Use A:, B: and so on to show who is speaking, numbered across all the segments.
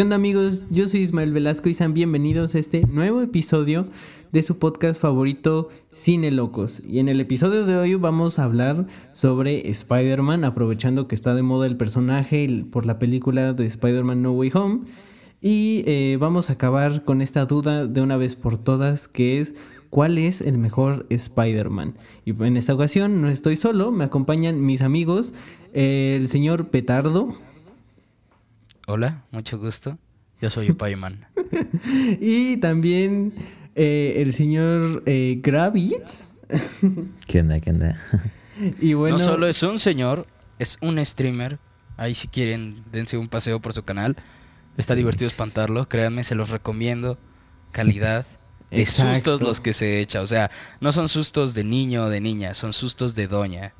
A: ¿Qué onda amigos? Yo soy Ismael Velasco y sean bienvenidos a este nuevo episodio de su podcast favorito Cine Locos. Y en el episodio de hoy vamos a hablar sobre Spider-Man, aprovechando que está de moda el personaje por la película de Spider-Man No Way Home. Y eh, vamos a acabar con esta duda de una vez por todas, que es cuál es el mejor Spider-Man. Y en esta ocasión no estoy solo, me acompañan mis amigos, el señor Petardo.
B: Hola, mucho gusto. Yo soy Upayman.
A: y también eh, el señor eh, Gravitz.
C: ¿Qué onda, qué onda?
B: y bueno, no solo es un señor, es un streamer. Ahí si quieren, dense un paseo por su canal. Está divertido espantarlo, créanme, se los recomiendo. Calidad. De sustos los que se echa. O sea, no son sustos de niño o de niña, son sustos de doña.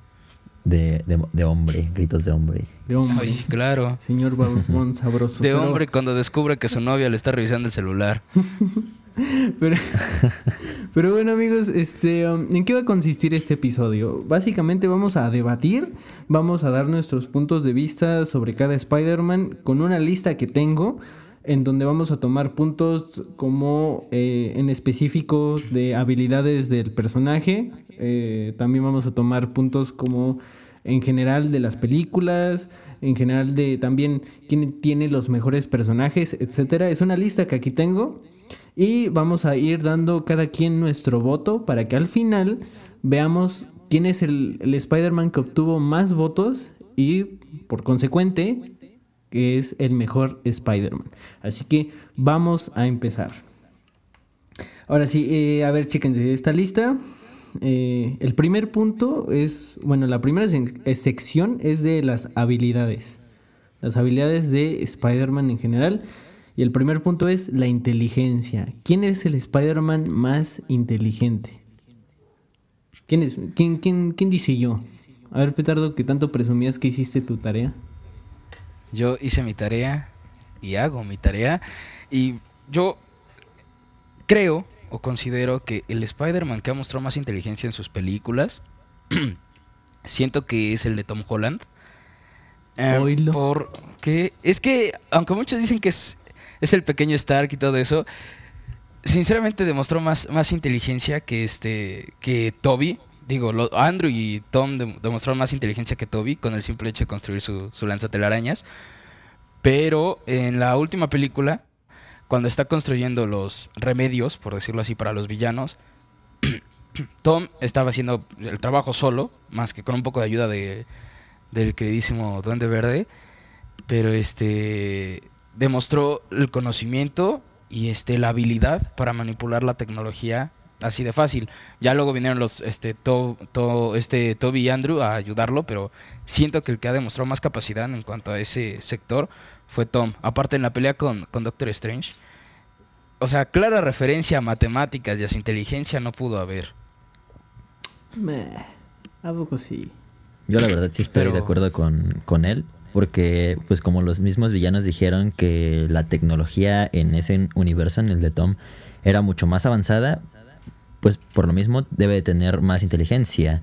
C: De, de, hombre, gritos de hombre.
A: De hombre.
B: Ay, claro.
A: Señor Barbón sabroso.
B: De hombre cuando descubre que su novia le está revisando el celular.
A: pero, pero, bueno amigos, este, um, ¿en qué va a consistir este episodio? Básicamente vamos a debatir, vamos a dar nuestros puntos de vista sobre cada Spider-Man con una lista que tengo en donde vamos a tomar puntos como eh, en específico de habilidades del personaje. Eh, también vamos a tomar puntos como en general de las películas, en general de también quién tiene los mejores personajes, etcétera. Es una lista que aquí tengo y vamos a ir dando cada quien nuestro voto para que al final veamos quién es el, el Spider-Man que obtuvo más votos y por consecuente que es el mejor Spider-Man. Así que vamos a empezar. Ahora sí, eh, a ver, chéquense esta lista. Eh, el primer punto es, bueno, la primera eh, sección es de las habilidades. Las habilidades de Spider-Man en general. Y el primer punto es la inteligencia. ¿Quién es el Spider-Man más inteligente? ¿Quién, es, quién, quién, quién dice yo? A ver, Petardo, que tanto presumías que hiciste tu tarea.
B: Yo hice mi tarea y hago mi tarea. Y yo creo o considero que el Spider-Man que ha mostrado más inteligencia en sus películas, siento que es el de Tom Holland. Eh, porque es que, aunque muchos dicen que es, es, el pequeño Stark y todo eso, sinceramente demostró más, más inteligencia que este que Toby digo, Andrew y Tom demostraron más inteligencia que Toby con el simple hecho de construir su, su lanzatelarañas. Pero en la última película, cuando está construyendo los remedios, por decirlo así, para los villanos, Tom estaba haciendo el trabajo solo, más que con un poco de ayuda de, del queridísimo Duende Verde. Pero este demostró el conocimiento y este la habilidad para manipular la tecnología así de fácil. Ya luego vinieron los este to, este Toby y Andrew a ayudarlo, pero siento que el que ha demostrado más capacidad en cuanto a ese sector fue Tom. Aparte en la pelea con, con Doctor Strange. O sea, clara referencia a matemáticas y a su inteligencia no pudo haber.
A: Meh, a poco sí.
C: Yo la verdad sí estoy de acuerdo con, con él, porque pues como los mismos villanos dijeron que la tecnología en ese universo, en el de Tom, era mucho más avanzada, pues por lo mismo debe tener más inteligencia.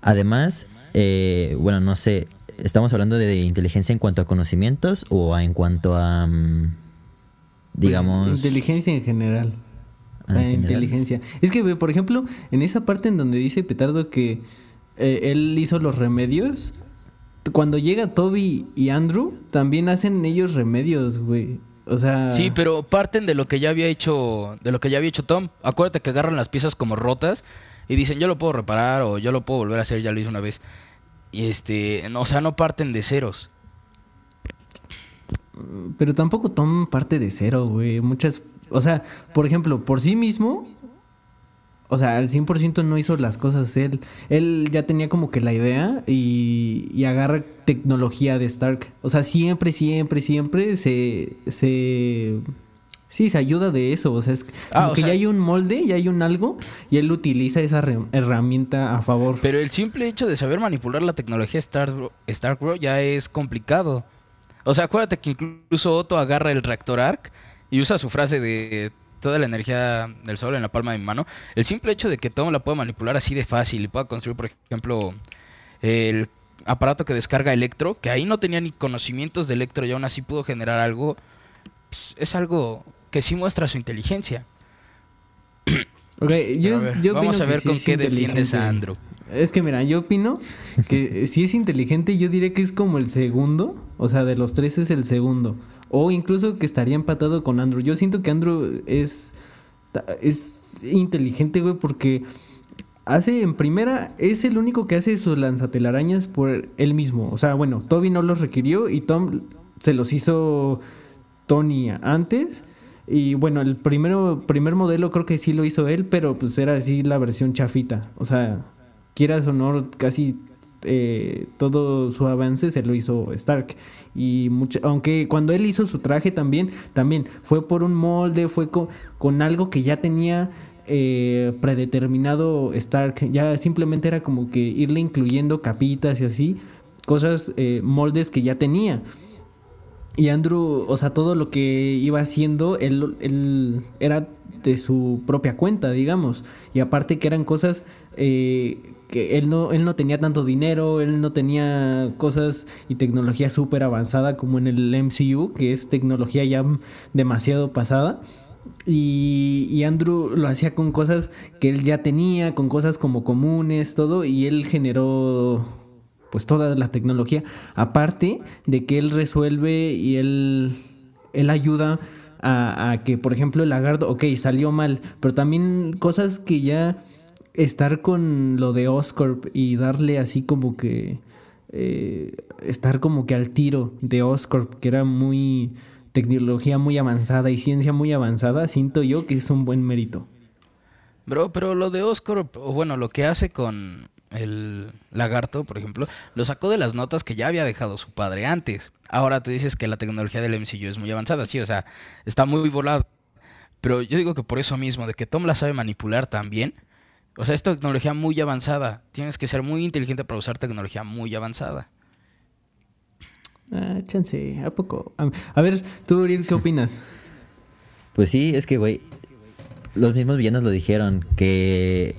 C: Además, eh, bueno, no sé, ¿estamos hablando de inteligencia en cuanto a conocimientos o en cuanto a, mm, digamos...
A: Pues, inteligencia en general. O sea, ah, inteligencia. Es que, por ejemplo, en esa parte en donde dice Petardo que eh, él hizo los remedios, cuando llega Toby y Andrew, también hacen ellos remedios, güey. O sea.
B: Sí, pero parten de lo que ya había hecho. De lo que ya había hecho Tom. Acuérdate que agarran las piezas como rotas. Y dicen, yo lo puedo reparar. O yo lo puedo volver a hacer, ya lo hice una vez. Y este. No, o sea, no parten de ceros.
A: Pero tampoco Tom parte de cero, güey. Muchas. O sea, por ejemplo, por sí mismo, o sea, al 100% no hizo las cosas él. Él ya tenía como que la idea y, y agarra tecnología de Stark. O sea, siempre, siempre, siempre se... se sí, se ayuda de eso. O sea, es ah, que ya hay un molde, ya hay un algo y él utiliza esa herramienta a favor.
B: Pero el simple hecho de saber manipular la tecnología Stark, Stark Bro ya es complicado. O sea, acuérdate que incluso Otto agarra el reactor Arc y usa su frase de toda la energía del sol en la palma de mi mano, el simple hecho de que Tom la pueda manipular así de fácil y pueda construir, por ejemplo, el aparato que descarga Electro, que ahí no tenía ni conocimientos de Electro y aún así pudo generar algo, pues, es algo que sí muestra su inteligencia.
A: Ok, yo, yo
B: vamos a ver con
A: sí
B: qué defiendes a. Andrew.
A: Es que mira, yo opino que si es inteligente, yo diría que es como el segundo. O sea, de los tres es el segundo. O incluso que estaría empatado con Andrew. Yo siento que Andrew es, es inteligente, güey, porque hace en primera, es el único que hace sus lanzatelarañas por él mismo. O sea, bueno, Toby no los requirió y Tom se los hizo Tony antes. Y bueno, el primero, primer modelo creo que sí lo hizo él, pero pues era así la versión chafita. O sea, quieras o no, casi eh, todo su avance se lo hizo Stark. Y mucha- aunque cuando él hizo su traje también, también fue por un molde, fue co- con, algo que ya tenía eh, predeterminado Stark. Ya simplemente era como que irle incluyendo capitas y así, cosas, eh, moldes que ya tenía. Y Andrew, o sea, todo lo que iba haciendo, él, él era de su propia cuenta, digamos. Y aparte que eran cosas eh, que él no, él no tenía tanto dinero, él no tenía cosas y tecnología súper avanzada como en el MCU, que es tecnología ya demasiado pasada. Y, y Andrew lo hacía con cosas que él ya tenía, con cosas como comunes, todo, y él generó pues toda la tecnología. Aparte de que él resuelve y él, él ayuda a, que, por ejemplo, el lagarto, ok, salió mal, pero también cosas que ya estar con lo de Oscorp y darle así como que eh, estar como que al tiro de Oscorp, que era muy tecnología muy avanzada y ciencia muy avanzada, siento yo que es un buen mérito.
B: Bro, pero lo de Oscar, o bueno, lo que hace con el lagarto, por ejemplo, lo sacó de las notas que ya había dejado su padre antes. Ahora tú dices que la tecnología del MCU es muy avanzada, sí, o sea, está muy volado. Pero yo digo que por eso mismo, de que Tom la sabe manipular también, o sea, es tecnología muy avanzada. Tienes que ser muy inteligente para usar tecnología muy avanzada.
A: Ah, chance, ¿a poco? A, a ver, tú, Uriel, ¿qué opinas?
C: Pues sí, es que, güey, los mismos villanos lo dijeron, que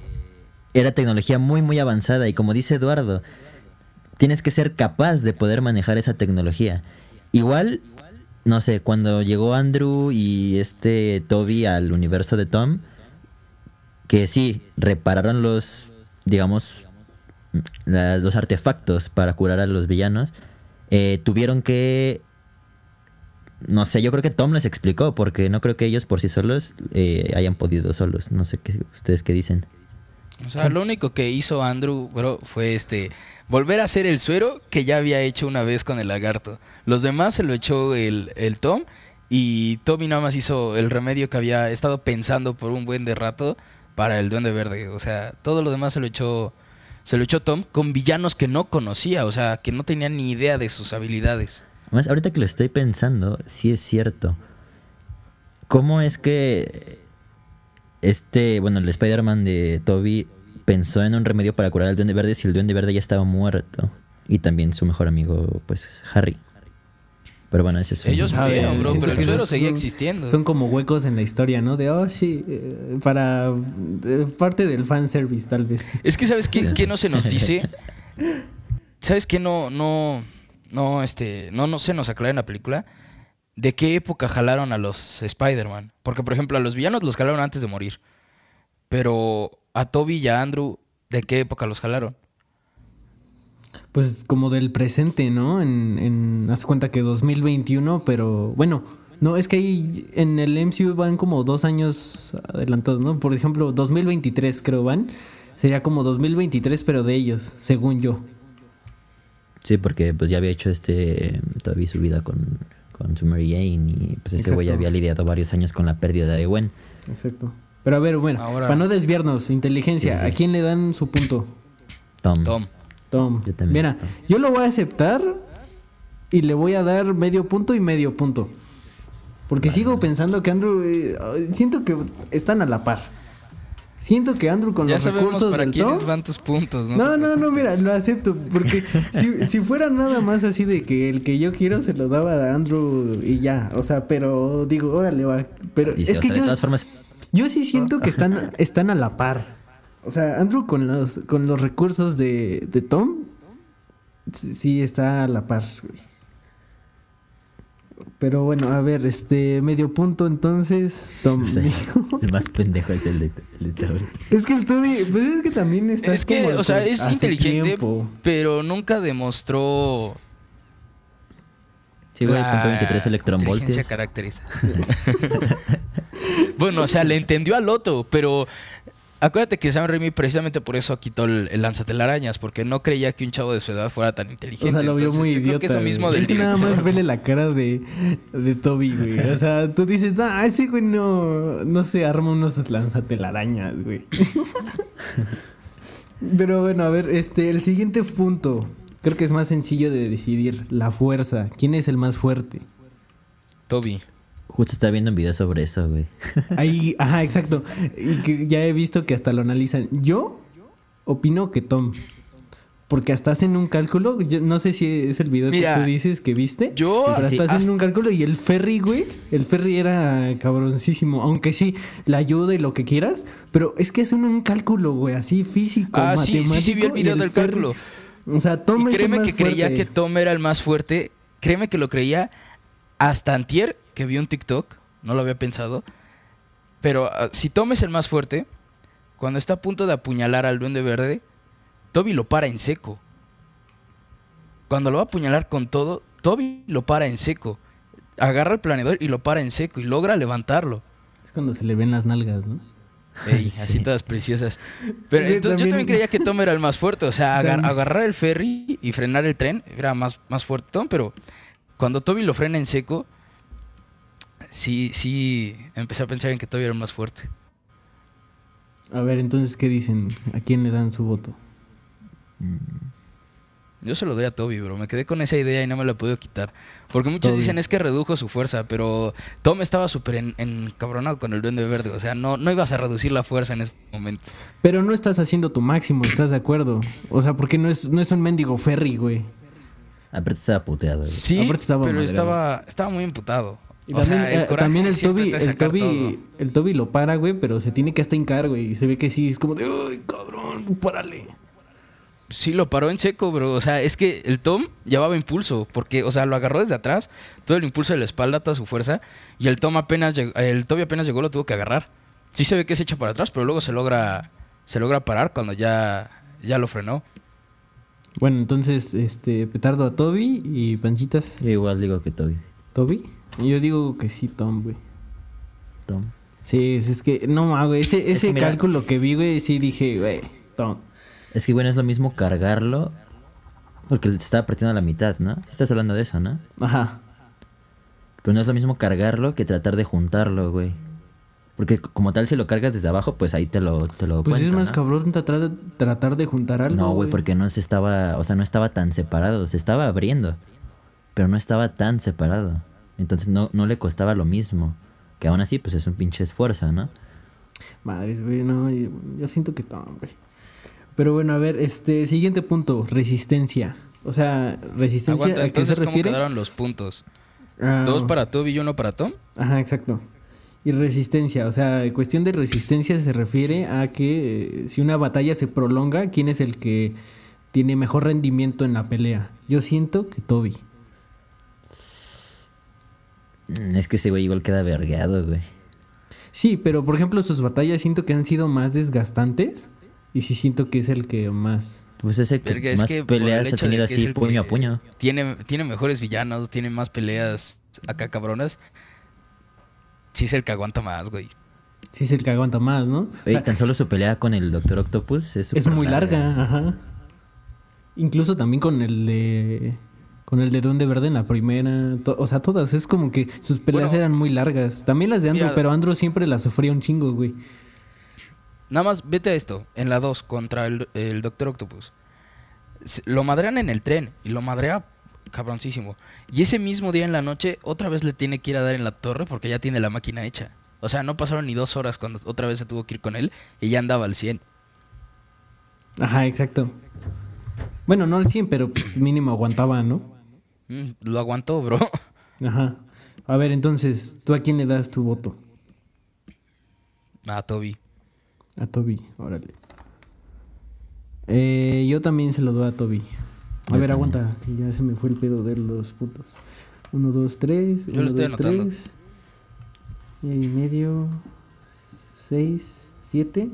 C: era tecnología muy, muy avanzada y como dice Eduardo, tienes que ser capaz de poder manejar esa tecnología. Igual, no sé, cuando llegó Andrew y este Toby al universo de Tom, que sí, repararon los, digamos, los artefactos para curar a los villanos, eh, tuvieron que no sé, yo creo que Tom les explicó, porque no creo que ellos por sí solos eh, hayan podido solos. No sé qué, ustedes qué dicen.
B: O sea, lo único que hizo Andrew, bro, fue este volver a hacer el suero que ya había hecho una vez con el lagarto. Los demás se lo echó el, el Tom y Toby nada más hizo el remedio que había estado pensando por un buen de rato para el Duende Verde. O sea, todo lo demás se lo echó se lo echó Tom con villanos que no conocía, o sea, que no tenía ni idea de sus habilidades.
C: Además, ahorita que lo estoy pensando, sí es cierto. ¿Cómo es que este, bueno, el Spider-Man de Toby pensó en un remedio para curar al Duende Verde si el Duende Verde ya estaba muerto? Y también su mejor amigo, pues, Harry. Pero bueno, ese es un...
B: Ellos
A: A
B: murieron, bro, pero el suero seguía existiendo.
A: Son como huecos en la historia, ¿no? De, oh, sí, eh, para eh, parte del fanservice, tal vez.
B: Es que, ¿sabes qué, qué no se nos dice? ¿Sabes qué no, no, no, este, no, no se nos aclara en la película? ¿De qué época jalaron a los Spider-Man? Porque, por ejemplo, a los villanos los jalaron antes de morir. Pero a Toby y a Andrew, ¿de qué época los jalaron?
A: Pues como del presente, ¿no? En, en haz cuenta que 2021, pero bueno, no, es que ahí en el MCU van como dos años adelantados, ¿no? Por ejemplo, 2023 creo van. Sería como 2023, pero de ellos, según yo.
C: Sí, porque pues ya había hecho este Toby su vida con, con su Mary Jane y pues ese güey había lidiado varios años con la pérdida de Gwen.
A: Exacto. Pero a ver, bueno,
B: Ahora-
A: para no desviarnos, inteligencia,
C: Sí, sí, sí.
A: ¿a quién le dan su punto?
C: Tom.
B: Tom.
A: Tom.
C: Yo también,
A: Mira,
C: Tom.
A: yo lo voy a aceptar y le voy a dar medio punto y medio punto. Porque sigo pensando que Andrew. eh, siento que están a la par. Siento que Andrew con
B: Ya
A: los recursos
B: para
A: del
B: quiénes
A: Tom.
B: van tus puntos, ¿no?
A: No, no, no, mira,
B: preocupes.
A: lo acepto. Porque si, si fuera nada más así de que el que yo quiero se lo daba a Andrew y ya. O sea, pero digo, órale, va. Pero
C: Y
A: es que
C: sea, de
A: yo,
C: todas formas,
A: yo sí siento que están, están a la par. O sea, Andrew con los, con los recursos de, de Tom, sí sí está a la par. güey. Pero bueno, a ver, este medio punto entonces, Tom.
C: O sea, el más pendejo es el de, el de Toby.
A: Es que el Toby, pues es que también está
B: Es que,
A: como
B: o sea,
A: con-
B: es inteligente,
A: tiempo.
B: pero nunca demostró
C: Sí, güey, punto 23
B: inteligencia
C: electronvoltios.
B: característica. bueno, o sea, le entendió al Loto, pero acuérdate que Sam Raimi precisamente por eso quitó el, el lanzatelarañas, porque no creía que un chavo de su edad fuera tan inteligente.
A: O sea, lo vio
B: Entonces,
A: muy
B: yo
A: idiota.
B: Creo que eso mismo del
A: Nada más vele la cara de, de Toby, güey. O sea, tú dices, ah, ese güey no, no se arma unos lanzatelarañas, güey. Pero bueno, a ver, este, el siguiente punto. Creo que es más sencillo de decidir. La fuerza. ¿Quién es el más fuerte?
B: Toby.
C: Justo estaba viendo un video sobre eso, güey.
A: Ahí, ajá, exacto. Y que ya he visto que hasta lo analizan. Yo opino que Tom. Porque hasta hacen un cálculo. Yo no sé si es el video
B: Mira,
A: que tú dices que viste.
B: Yo
C: Sí,
A: Pero
C: sí,
A: hasta
C: sí.
A: hacen
B: hasta-
A: un cálculo y el ferry, güey. El ferry era cabroncísimo. Aunque sí, la ayuda y lo que quieras. Pero es que hacen un cálculo, güey. Así físico.
B: Ah, sí, sí, sí, vi el
A: matemático,
B: video
A: y
B: del
A: ferry-
B: cálculo.
A: O sea, Tom
B: Y
A: es el
B: créeme
A: más
B: que creía que Tom era el más fuerte. Créeme que lo creía hasta antier, que vi un TikTok. No lo había pensado. Pero ah, si Tom es el más fuerte, cuando está a punto de apuñalar al duende verde, Toby lo para en seco. Cuando lo va a apuñalar con todo, Toby lo para en seco. Agarra el planeador y lo para en seco y logra levantarlo.
A: Es cuando se le ven las nalgas, ¿no?
B: Ey,
C: Sí.
B: así todas preciosas. Pero entonces, yo
A: también-
B: creía que Tom era el más fuerte. O sea, agar- agarrar el ferry y frenar el tren era más, más fuerte Tom, pero cuando Toby lo frena en seco, sí, sí, empecé a pensar en que Toby era más fuerte.
A: A ver, entonces, ¿qué dicen? ¿A quién le dan su voto?
B: Yo se lo doy a Toby, bro. Me quedé con esa idea y no me la puedo quitar. Porque muchos
A: Toby.
B: dicen es que redujo su fuerza, pero Tom estaba súper en- encabronado con el duende verde. O sea, no, no ibas a reducir la fuerza en ese momento.
A: Pero no estás haciendo tu máximo, ¿estás de acuerdo? O sea, porque no es, no es un mendigo ferry, güey.
C: Aparte estaba puteado, güey.
B: Sí,
A: estaba
B: pero estaba, estaba muy emputado.
A: Y
B: O
A: también,
B: sea, el
A: eh, también el Toby, el Toby,
B: todo.
A: el Toby lo para, güey, pero se tiene que hasta hincar, güey. Y se ve que sí, es como de, uy, cabrón, párale.
B: Sí, lo paró en seco, bro. O sea, es que el Tom llevaba impulso, porque, o sea, lo agarró desde atrás, todo el impulso de la espalda, toda su fuerza, y el Tom apenas llegó, el Toby apenas llegó, lo tuvo que agarrar. Sí se ve que se echa para atrás, pero luego se logra, se logra parar cuando ya, ya lo frenó.
A: Bueno, entonces, este, petardo a Toby y panchitas,
C: Yo igual digo que Toby.
A: Toby. Yo digo que sí, Tom, güey.
C: Tom.
A: Sí, es, es que, no, ma, güey, ese,
C: Es
A: ese
C: que mira-
A: cálculo que vi, güey, sí dije, güey, Tom.
C: Es que bueno, es lo mismo cargarlo. Porque se estaba partiendo a la mitad, ¿no? Estás hablando de eso, ¿no?
A: Ajá.
C: Pero no es lo mismo cargarlo que tratar de juntarlo, güey. Porque como tal, si lo cargas desde abajo, pues ahí te lo, te lo
A: Pues es más
C: ¿no?
A: cabrón tratar, tratar de juntar algo.
C: No, güey, porque no se estaba, o sea, no estaba tan separado, se estaba abriendo, pero no estaba tan separado. Entonces no, no le costaba lo mismo. Que aún así, pues es un pinche esfuerzo, ¿no?
A: Madres, güey, no, yo, yo siento que Tom, güey. Pero bueno, a ver, este, siguiente punto, resistencia. O sea, resistencia,
B: Aguanta,
A: ¿a qué se
B: entonces, ¿cómo
A: refiere?
B: quedaron los puntos?
A: Ah,
B: ¿Dos para Toby y uno para Tom?
A: Ajá, exacto. Y resistencia, o sea, cuestión de resistencia se refiere a que eh, si una batalla se prolonga, ¿quién es el que tiene mejor rendimiento en la pelea? Yo siento que Toby.
C: Mm, Es que ese güey igual queda vergueado, güey.
A: Sí, pero por ejemplo sus batallas siento que han sido más desgastantes y sí siento que es el que más...
C: Pues ese que
B: Verga, es
C: más
B: que
C: peleas ha tenido así puño a puño.
B: Tiene, tiene mejores villanos, tiene más peleas acá cabronas. Sí es el que aguanta más, güey.
A: Sí es el que aguanta más, ¿no? O
C: Oye,
A: sea,
C: tan solo su pelea con el Doctor Octopus es
A: muy larga, ajá. Incluso también con el de... Con el de Duende Verde en la primera. o sea, todas. Es como que sus peleas
B: Bueno,
A: eran muy largas. También las de Andrew,
B: mira-
A: pero Andrew siempre las sufría un chingo, güey.
B: Nada más, vete a esto. En la 2, contra el, el Doctor Octopus. Lo madrean en el tren. Y lo madrea cabroncísimo. Y ese mismo día en la noche, otra vez le tiene que ir a dar en la torre porque ya tiene la máquina hecha. O sea, no pasaron ni dos horas cuando otra vez se tuvo que ir con él. Y ya andaba al 100.
A: Ajá, exacto. Bueno, no al 100, pero mínimo aguantaba, ¿no?
B: Mm, lo aguantó, bro.
A: Ajá. A ver, entonces, ¿tú a quién le das tu voto?
B: Ah, Toby.
A: A Toby, órale. Eh, yo también se lo doy a Toby. A
C: Yo
A: ver,
C: también.
A: aguanta, que ya se me fue el pedo de los putos. 1, 2, 3.
B: Yo lo estoy anotando.
A: Y medio. 6, 7.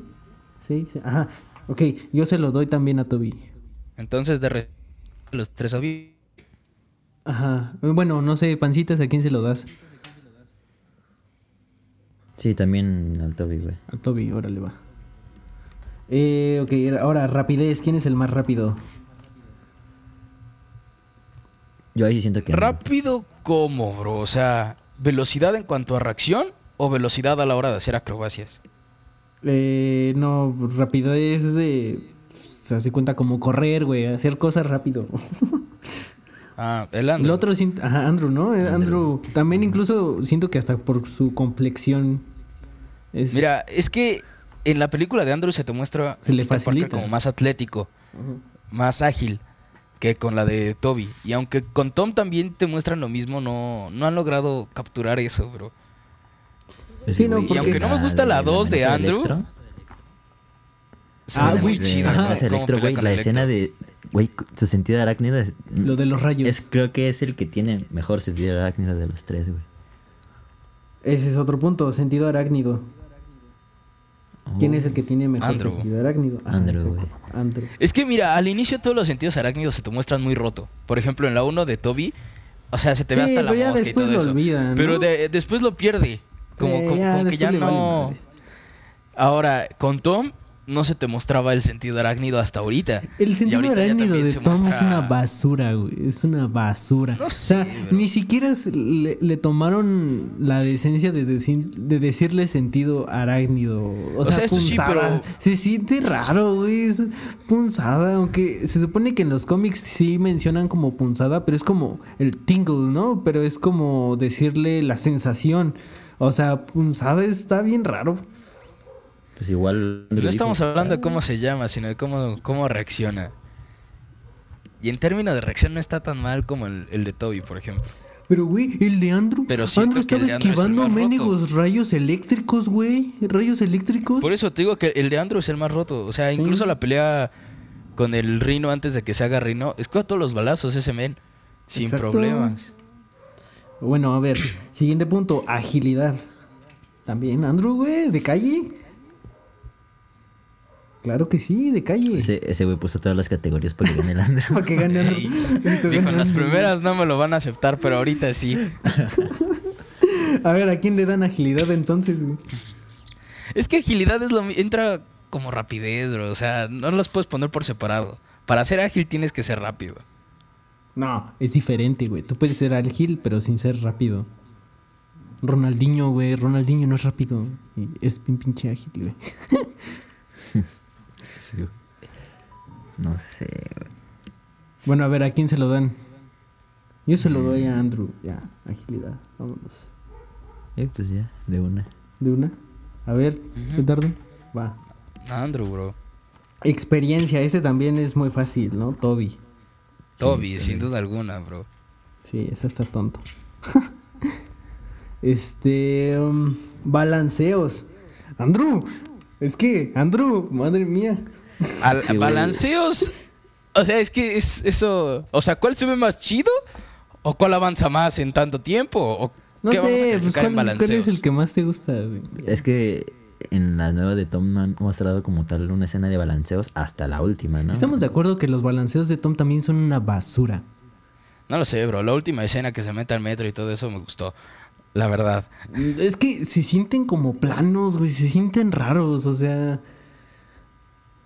A: 6. Ajá. Ok, yo se lo doy también a Toby.
B: Entonces, de los tres a
A: Ajá. Bueno, no sé, pancitas, ¿a quién se lo das?
C: Sí, también al Toby, güey.
A: Al Toby, órale va. Eh, ok, ahora, rapidez. ¿Quién es el más rápido?
C: Yo ahí siento que...
B: ¿Rápido cómo, bro? O sea, ¿velocidad en cuanto a reacción o velocidad a la hora de hacer acrobacias?
A: Eh, no, rapidez de... Se hace cuenta como correr, güey, hacer cosas rápido.
B: Ah, el Andrew.
A: El otro, ajá, Andrew, ¿no? Andrew. Andrew. También incluso siento que hasta por su complexión
B: Mira, es que en la película de Andrew se te muestra
A: se le facilita.
B: como más atlético, más ágil que con la de Toby. Y aunque con Tom también te muestran lo mismo, no, no han logrado capturar eso, bro.
A: Sí, no,
B: y aunque no me gusta la 2 de Andrew...
C: ah, muy chida. la escena de... Güey, su sentido arácnido es...
A: Lo de los rayos.
C: Es, creo que es el que tiene mejor sentido arácnido de los tres, güey.
A: Ese es otro punto, sentido arácnido. ¿Quién es el que tiene mejor sentido arácnido?
C: Ah, Andrew,
B: Es que mira, al inicio todos los sentidos arácnidos se te muestran muy roto. Por ejemplo, en la 1 de Toby, o sea, se te ve hasta la mosca y todo eso. Pero después lo pierde. Como, que ya no. Ahora, con Tom no se te mostraba el sentido arácnido hasta ahorita.
A: El sentido arácnido de Tom es una basura, güey. Es una basura. o sea, ni siquiera le, tomaron la decencia de, de decirle sentido arácnido. O, sea, punzada. Se siente raro, güey. Es punzada. Aunque se supone que en los cómics sí mencionan como punzada, pero es como el tingle, ¿no? Pero es como decirle la sensación. O sea, punzada está bien raro.
C: Pues igual.
B: No estamos hablando de cómo se llama, sino de cómo, cómo reacciona. Y en términos de reacción no está tan mal como el, de Toby, por ejemplo.
A: Pero, güey, el de Andrew. Pero Andrew estaba esquivando mendigos rayos eléctricos, güey. Rayos eléctricos.
B: Por eso te digo que el de Andrew es el más roto. O sea, incluso la pelea con el Rino antes de que se haga Rino. Escucha todos los balazos ese men. Sin problemas.
A: Bueno, a ver. siguiente punto: agilidad. También Andrew, güey, de calle. Claro que sí, de calle.
C: Ese, güey puso todas las categorías para que gane el Andrew.
A: para que gane
B: Andrew. Dijo, en las primeras no me lo van a aceptar, pero ahorita sí.
A: a ver, ¿a quién le dan agilidad entonces, güey?
B: Es que agilidad es lo entra como rapidez, bro. O sea, no las puedes poner por separado. Para ser ágil tienes que ser rápido.
A: No, es diferente, güey. Tú puedes ser ágil, pero sin ser rápido. Ronaldinho, güey. Ronaldinho no es rápido. Es bien pinche ágil, güey.
C: No sé,
A: Bueno, a ver, ¿a quién se lo dan? Yo se lo doy a mm. Andrew. Ya, agilidad. Vámonos.
C: Eh, pues ya, de una.
A: ¿De una? A ver, ¿qué Va.
B: Andrew, bro.
A: Experiencia, ese también es muy fácil, ¿no? Toby.
B: Toby, sin duda alguna, bro.
A: Sí, ese está tonto. este. Um, balanceos. Andrew, es que, Andrew, madre mía.
B: Balanceos. O sea, es que es eso. O sea, ¿cuál se ve más chido? ¿O cuál avanza más en tanto tiempo? ¿O
A: no sé, pues ¿cuál, es el que más te gusta?
C: Es que en la nueva de Tom no han mostrado como tal una escena de balanceos hasta la última, ¿no?
A: Estamos de acuerdo que los balanceos de Tom también son una basura.
B: No lo sé, bro. La última escena que se mete al metro y todo eso me gustó. La verdad.
A: Es que se sienten como planos, güey. Se sienten raros, o sea.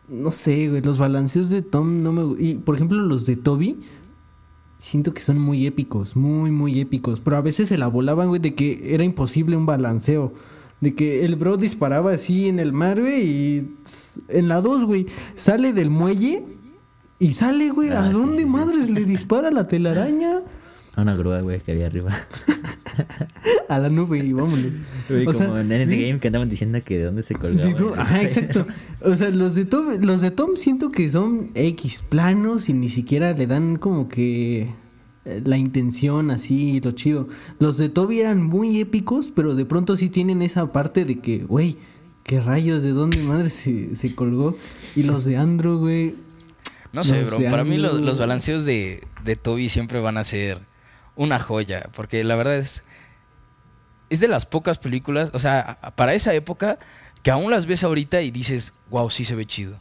A: No sé, güey. Los balanceos de Tom no me. Y por ejemplo, los de Toby. Siento que son muy épicos, muy, muy épicos. Pero a veces se la volaban, güey, de que era imposible un balanceo. De que el bro disparaba así en el mar, güey, y en la 2, güey, sale del muelle y sale, güey, ¿a ah, dónde madres le dispara la telaraña?
C: A una grúa, güey, que había arriba.
A: a la nube y vámonos.
C: como en Endgame que andaban diciendo que de dónde se colgaba.
A: Ajá, exacto. O sea, los de, Tom, los de Tom siento que son X planos y ni siquiera le dan como que eh, la intención así, lo chido. Los de Toby eran muy épicos, pero de pronto sí tienen esa parte de que, güey, qué rayos, de dónde madre se, se colgó. Y los de Andrew, güey.
B: No sé, bro. Para mí los, los balanceos de, de Toby siempre van a ser una joya, porque la verdad es es de las pocas películas, o sea, para esa época que aún las ves ahorita y dices, "Wow, sí se ve chido."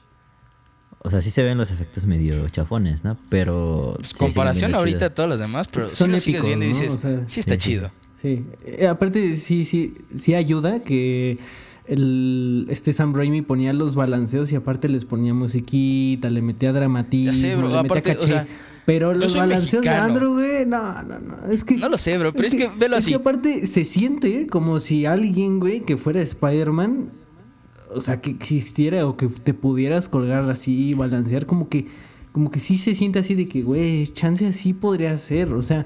C: O sea, sí se ven los efectos medio chafones, ¿no? Pero.
B: Pues, comparación ahorita a todas las demás, pero sí lo sigues viendo y dices, sí está chido.
A: Sí. Eh, aparte, sí, sí, sí ayuda que el, este Sam Raimi ponía los balanceos y aparte les ponía musiquita, le metía dramatismo, ya sé, bro, le aparte, metía caché. Pero los balanceos de Andrew, güey, no, no, no. Es que.
B: No lo sé, bro, pero es, que, velo así.
A: Es que aparte se siente como si alguien, güey, que fuera Spider-Man o sea, que existiera o que te pudieras colgar así y balancear, como que, como que sí se siente así de que, güey, chance así podría ser, o sea,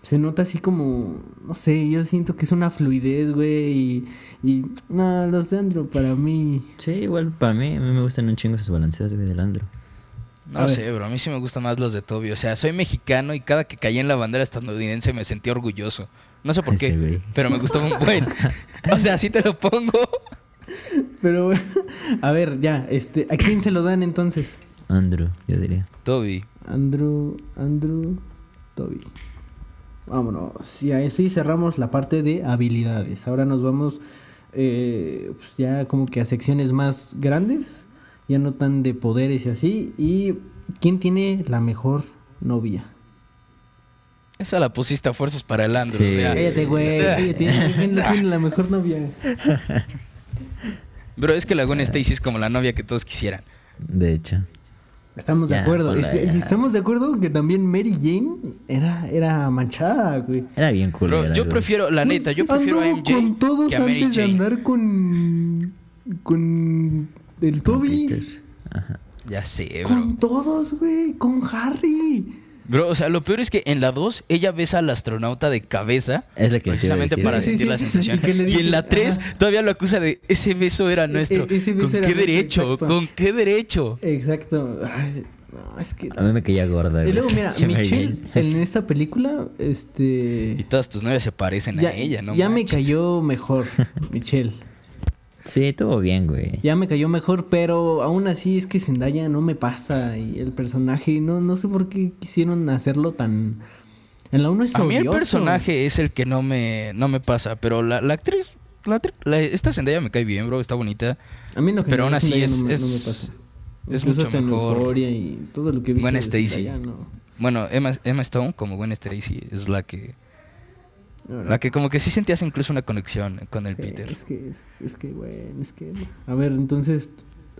A: se nota así como, no sé, yo siento que es una fluidez, güey, y, y no, los de Andro para mí.
C: Sí, igual para mí, a mí me gustan un chingo esos balanceos, güey, del Andro.
B: No sé, bro, a mí sí me gustan más los de Toby, o sea, soy mexicano y cada que caí en la bandera estadounidense me sentí orgulloso. No sé por qué, pero me gustó un buen. O sea, así te lo pongo.
A: Pero, a ver, ya, este, ¿a quién se lo dan entonces?
C: Andrew, yo diría.
B: Toby.
A: Andrew, Andrew, Toby. Vámonos. Y así cerramos la parte de habilidades. Ahora nos vamos eh, pues ya como que a secciones más grandes, ya no tan de poderes y así. ¿Y quién tiene la mejor novia?
B: Esa la pusiste a fuerzas para el Andrew. O sea,
A: Cállate, güey. ¿quién tiene la mejor novia?
B: Bro, es que la Gwen Stacy es como la novia que todos quisieran.
C: De hecho.
A: Estamos de acuerdo. Este, estamos de acuerdo que también Mary Jane era, era manchada, güey.
C: Era bien cool.
B: Bro, yo prefiero, la neta, yo prefiero a MJ
A: con todos que a Mary antes de andar con. con. El Toby.
B: Ajá. Ya sé,
A: bro. Con todos, güey. Con Harry.
B: Bro, o sea, lo peor es que en la 2 ella besa al astronauta de cabeza.
C: Es que
B: Precisamente para sentir la sensación. Y, en la 3 todavía lo acusa de ese beso era e-, nuestro. ¿Con qué derecho? ¿Con qué derecho?
A: Exacto. no, es que...
C: A mí me caía gorda.
A: Y luego, mira, Michelle en esta película, este...
B: Y todas tus novias se parecen a ella, ¿no?
A: Ya me cayó mejor, Michelle.
C: Sí, estuvo bien, güey.
A: Ya me cayó mejor, pero aún así es que Zendaya no me pasa y el personaje, no, no sé por qué quisieron hacerlo tan... En la 1 es
B: A mí el personaje es el que no me, no me pasa, pero la, actriz, la, esta Zendaya me cae bien, bro, está bonita. A mí no Pero aún así es, es, es, es mucho mejor.
A: Y todo lo que
B: Gwen Stacy. Bueno, Emma, Emma Stone como Gwen Stacy es la que la que como que sí sentías incluso una conexión con el Peter.
A: Es que, es, que, bueno, es que... A ver, entonces...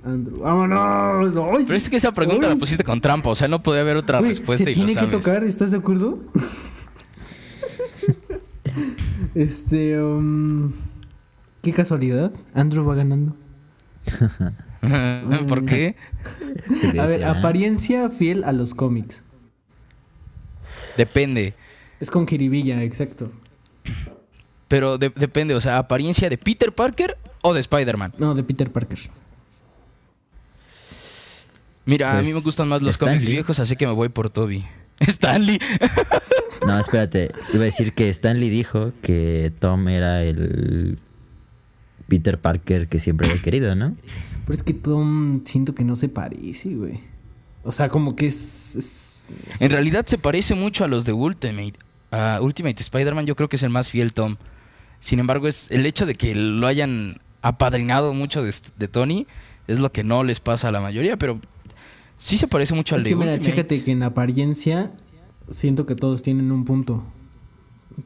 A: Andrew, vámonos.
B: Pero es que esa pregunta la pusiste con trampa, o sea, no podía haber otra respuesta y
A: tiene
B: lo sabes.
A: que tocar, ¿estás de acuerdo? este, um, qué casualidad, Andrew va ganando.
B: ¿Por qué?
A: A ver, apariencia fiel a los cómics.
B: Depende.
A: Es con Kiribilla, exacto.
B: Pero depende, o sea, apariencia de Peter Parker o de Spider-Man.
A: No, de Peter Parker.
B: Mira, a mí me pues, gustan más los cómics viejos, así que me voy por Toby. Stanley.
C: no, espérate. Iba a decir que Stanley dijo que Tom era el Peter Parker que siempre había querido, ¿no?
A: Pero es que Tom siento que no se parece, güey. O sea, como que es...
B: En realidad se parece mucho a los de Ultimate. Ultimate Spider-Man yo creo que es el más fiel Tom. Sin embargo, es el hecho de que lo hayan apadrinado mucho de, Tony es lo que no les pasa a la mayoría, pero sí se parece mucho al de mira, Ultimate.
A: Chécate que en apariencia siento que todos tienen un punto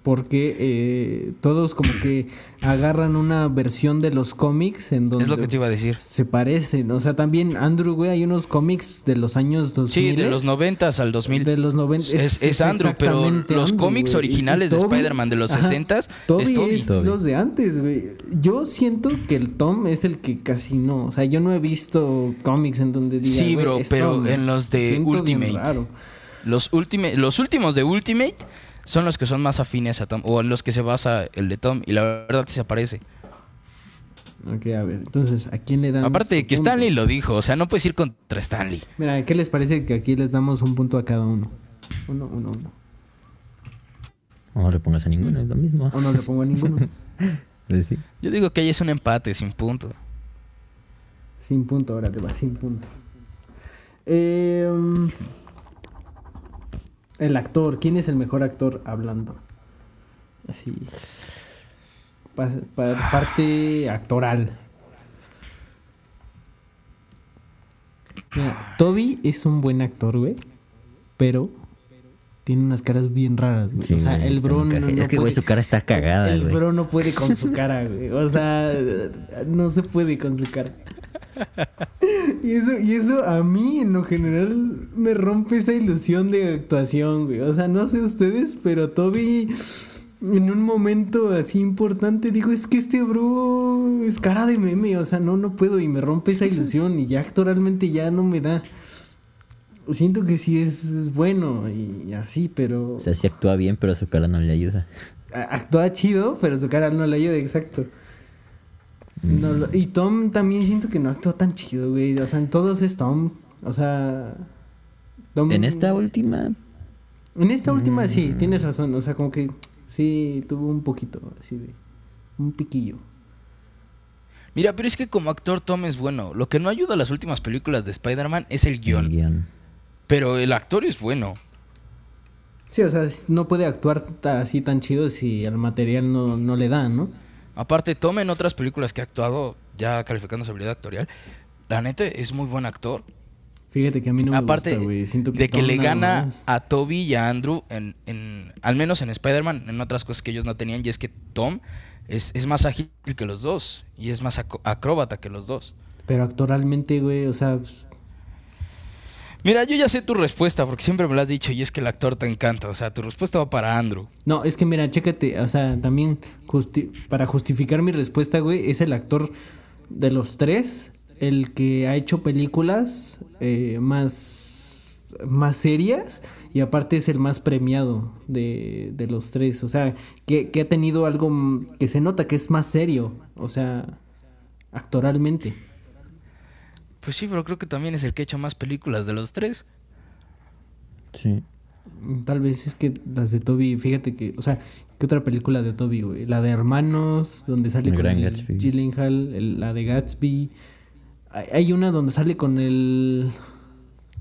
A: porque eh, todos como que agarran una versión de los cómics en donde...
B: Es lo que te iba a decir.
A: Se parecen. O sea, también Andrew, güey, hay unos cómics de los años 2000.
B: Sí, de los 90 al 2000.
A: De los 90.
B: Es, Andrew, pero los cómics originales de Spider-Man de los 60 es Toby.
A: Es los de antes, güey. Yo siento que el Tom es el que casi no. O sea, yo no he visto cómics en donde diga,
B: Sí, bro, pero en los de Ultimate. Los, los últimos de Ultimate son los que son más afines a Tom, o en los que se basa el de Tom, y la verdad se aparece.
A: Ok, a ver, entonces, ¿a quién le dan?
B: Aparte de que Stanley lo dijo, o sea, no puedes ir contra Stanley.
A: Mira, ¿qué les parece que aquí les damos un punto a cada uno? Uno, uno, uno.
C: O no le pongas a ninguno, es lo mismo.
A: O no le pongo a ninguno.
C: Pues sí.
B: Yo digo que ahí es un empate, sin punto.
A: Sin punto, ahora te va, sin punto. Eh, El actor, ¿quién es el mejor actor hablando? Así. parte actoral. Mira, Toby es un buen actor, güey. Pero tiene unas caras bien raras, güey. o sea, el bro no,
C: Es que, güey, su cara está cagada,
A: El, el bro no puede con su cara, güey. O sea, no se puede con su cara. Y eso, y eso a mí, en lo general, me rompe esa ilusión de actuación, güey. O sea, no sé ustedes, pero Toby, en un momento así importante, digo, es que este bro es cara de meme. O sea, no, no puedo. Y me rompe esa ilusión. Y ya actualmente ya no me da siento que sí es, bueno y, así, pero...
C: O sea, sí actúa bien, pero su cara no le ayuda.
A: Actúa chido, pero su cara no le ayuda, exacto. Mm. y Tom también siento que no actúa tan chido, güey. O sea, en todos es Tom. O sea...
C: En esta última...
A: En esta última sí, mm. tienes razón. O sea, como que sí tuvo un poquito así de... Un piquillo.
B: Mira, pero es que como actor Tom es bueno. Lo que no ayuda a las últimas películas de Spider-Man es el guion. El guion. Pero el actor es bueno.
A: Sí, o sea, no puede actuar así tan chido si el material no, le da, ¿no?
B: Aparte, Tom en otras películas que ha actuado, ya calificando su habilidad actorial, la neta es muy buen actor.
A: Fíjate que a mí no me Aparte gusta, Siento
B: que de que le gana a Toby y a Andrew, en, en al menos en Spider-Man, en otras cosas que ellos no tenían, y es que Tom es, es más ágil que los dos y es más acróbata que los dos.
A: Pero actoralmente, güey, o sea,
B: Mira, yo ya sé tu respuesta porque siempre me lo has dicho y es que el actor te encanta. O sea, tu respuesta va para Andrew.
A: No, es que mira, chécate, o sea, también para justificar mi respuesta, güey, es el actor de los tres el que ha hecho películas eh, más, más serias y aparte es el más premiado de, de los tres. O sea, que, que ha tenido algo que se nota que es más serio, o sea, actoralmente.
B: Pues sí, pero creo que también es el que ha hecho más películas de los tres.
A: Sí. Tal vez es que las de Toby, fíjate que, o sea, ¿qué otra película de Toby, güey? La de Hermanos, donde sale con Gran Gatsby. Gyllenhaal, la de Gatsby. Hay una donde sale con el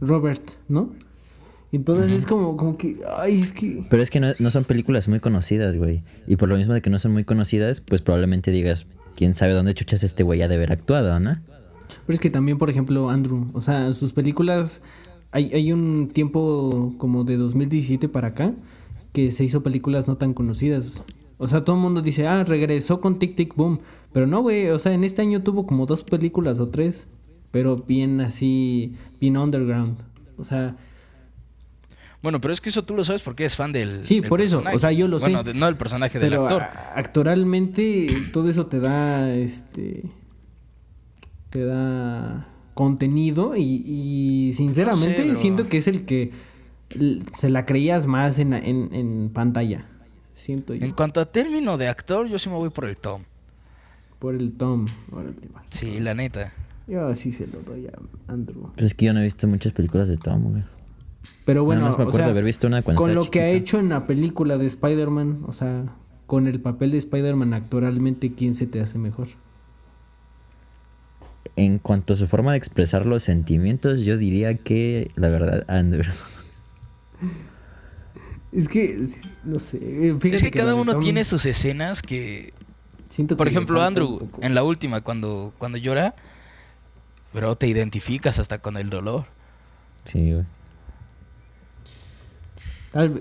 A: Robert, ¿no? Entonces es como, como que, ay, es que...
C: Pero es que no, no, son películas muy conocidas, güey. Y por lo mismo de que no son muy conocidas, pues probablemente digas, quién sabe dónde chuchas este güey ha de haber actuado, ¿no?
A: Pero es que también, por ejemplo, Andrew, o sea, sus películas, hay, hay un tiempo como de 2017 para acá que se hizo películas no tan conocidas. O sea, todo el mundo dice, ah, regresó con Tic Tic Boom. Pero no, güey, o sea, en este año tuvo como dos películas o tres, pero bien así, bien underground. O sea...
B: Bueno, pero es que eso tú lo sabes porque es fan del.
A: Sí, por eso. O sea, yo lo
B: sé. Bueno, no del personaje del actor.
A: Actoralmente, todo eso te da este te da contenido y, sinceramente siento que es el que se la creías más en, en, pantalla. Siento yo.
B: En cuanto a término de actor, yo sí me voy por el Tom.
A: Por el Tom.
B: sí, la neta.
A: Yo sí se lo doy a Andrew.
C: Pero es que yo no he visto muchas películas de Tom, güey.
A: Pero bueno, haber visto una con lo que ha hecho en la película de Spider-Man, o sea, con el papel de Spider-Man actualmente, ¿quién se te hace mejor?
C: En cuanto a su forma de expresar los sentimientos, yo diría que la verdad, Andrew.
A: Es que, no sé.
B: es que, cada uno tiene sus escenas que. Siento Por ejemplo, Andrew, en la última, cuando, cuando llora, pero te identificas hasta con el dolor.
C: Sí, güey.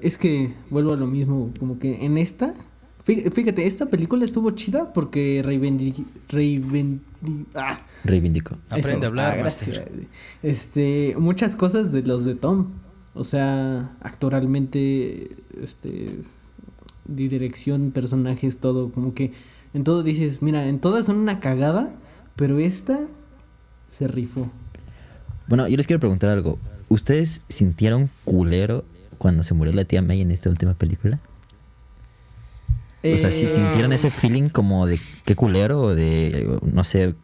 A: Es que vuelvo a lo mismo, como que en esta Fíjate, esta película estuvo chida porque reivindicó.
C: Ah, reivindicó.
B: Aprende a hablar, ah,
A: Este, muchas cosas de los de Tom. O sea, actoralmente, este, de dirección, personajes, todo. Como que en todo dices, mira, en todas son una cagada, pero esta se rifó.
C: Bueno, yo les quiero preguntar algo. ¿Ustedes sintieron culero cuando se murió la tía May en esta última película? O sea, si sintieron ese feeling como de qué culero o de, no sé,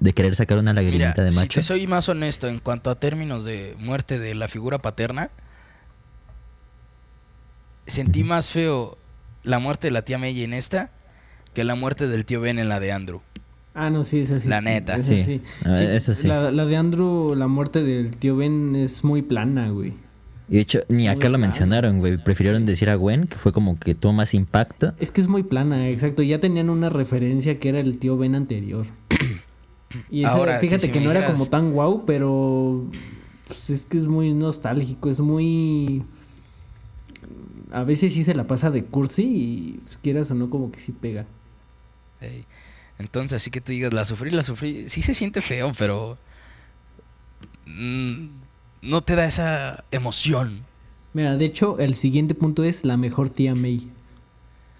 C: de querer sacar una lagrimita de macho. Si
B: te soy más honesto en cuanto a términos de muerte de la figura paterna, sentí más feo la muerte de la tía May en esta que la muerte del tío Ben en la de Andrew.
A: Ah, no, sí, es así.
B: La neta.
A: sí. Eso sí. La, la, de Andrew, la muerte del tío Ben es muy plana, güey.
C: Y de hecho, ni acá lo mencionaron, güey. Prefirieron decir a Gwen, que fue como que tuvo más impacto.
A: Es que es muy plana, exacto. Ya tenían una referencia que era el tío Ben anterior. y Ahora, fíjate que, no era como tan guau, pero pues es que es muy nostálgico, es muy... A veces sí se la pasa de cursi y pues, quieras o no como que sí pega.
B: Entonces, así que tú digas, la sufrí, la sufrí. Sí se siente feo, pero... Mm, no te da esa emoción.
A: Mira, de hecho, el siguiente punto es la mejor tía May.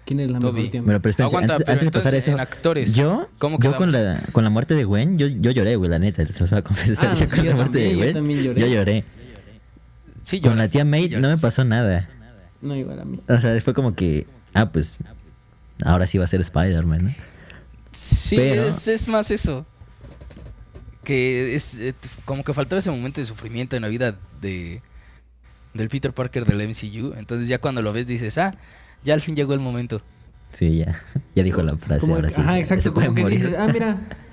A: ¿Quién es la mejor tía May?
C: Bueno, pero espera, antes, de pasar eso,
B: actores,
C: yo, yo con la, con la muerte de Gwen, yo, yo lloré, güey, la neta, se va a confesar. Ah, con la muerte de Gwen, yo, lloré. yo lloré. Sí, con la tía May no me pasó nada.
A: No, igual a mí. O
C: sea, fue como que, ah, pues, ahora sí va a ser Spider-Man, ¿no?
B: Sí, es, es más eso que es eh, como que faltaba ese momento de sufrimiento en la vida de del Peter Parker del MCU. Entonces ya cuando lo ves dices, ah, ya al fin llegó el momento.
C: Sí, ya. Ya dijo la frase, ahora sí.
A: Ajá, exacto. Como que dices, ah, mira,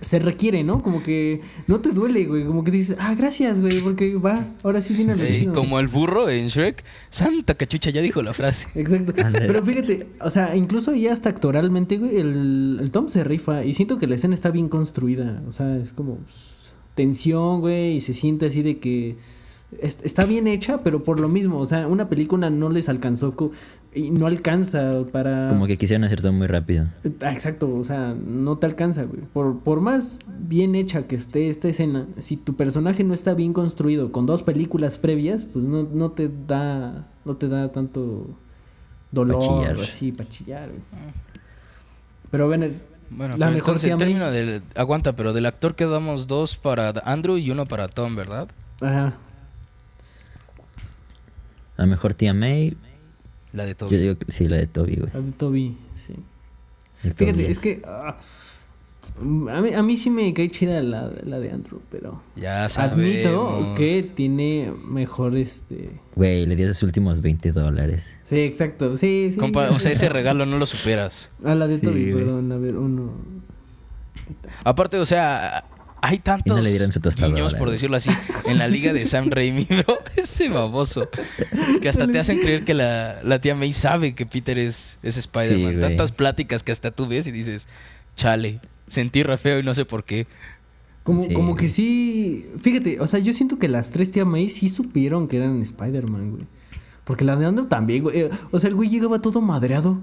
A: se requiere, ¿no? Como que no te duele, güey. Como que dices, ah, gracias, güey, porque va, ahora sí viene el
B: Sí, como el burro en Shrek. Santa cachucha, ya dijo la frase.
A: Exacto. Pero fíjate, o sea, incluso ya hasta actoralmente, güey, el, el Tom se rifa. Y siento que la escena está bien construida. O sea, es como pues, tensión, güey, y se siente así de que está bien hecha, pero por lo mismo, o sea, una película no les alcanzó y no alcanza para...
C: Como que quisieron hacer todo muy rápido.
A: Ah, exacto, o sea, no te alcanza, güey. Por, por más bien hecha que esté esta escena, si tu personaje no está bien construido con dos películas previas, pues no, no te da no te da tanto dolor
C: chillar.
A: así para chillar. Pero bueno,
B: bueno, la mejor entonces, término del aguanta, pero del actor quedamos dos para Andrew y uno para Tom, ¿verdad?
A: Ajá.
C: La mejor tía May.
B: La de Toby.
C: Yo digo que sí, la de Toby, güey.
A: La de Toby, sí. Fíjate, es que. Ah, a, mí, a mí sí me cae chida la, la de Andrew, pero.
B: Ya sabemos. Admito
A: que tiene mejor este.
C: Güey, le dio sus últimos 20 dólares.
A: Sí, exacto. Sí, sí.
B: o sea, ese regalo no lo superas.
A: Ah, la de Toby, perdón. A ver, uno.
B: Aparte, o sea, hay tantos niños, por decirlo así, en la liga de Sam Raimi, bro. Ese baboso. Que hasta te hacen creer que la, la tía May sabe que Peter es, es Spider-Man. Tantas pláticas que hasta tú ves y dices, chale, sentí re feo y no sé por qué.
A: Como, como que sí. Fíjate, o sea, yo siento que las tres tía May sí supieron que eran Spider-Man, güey. Porque la de Andrew también, güey. Eh, o sea, el güey llegaba todo madreado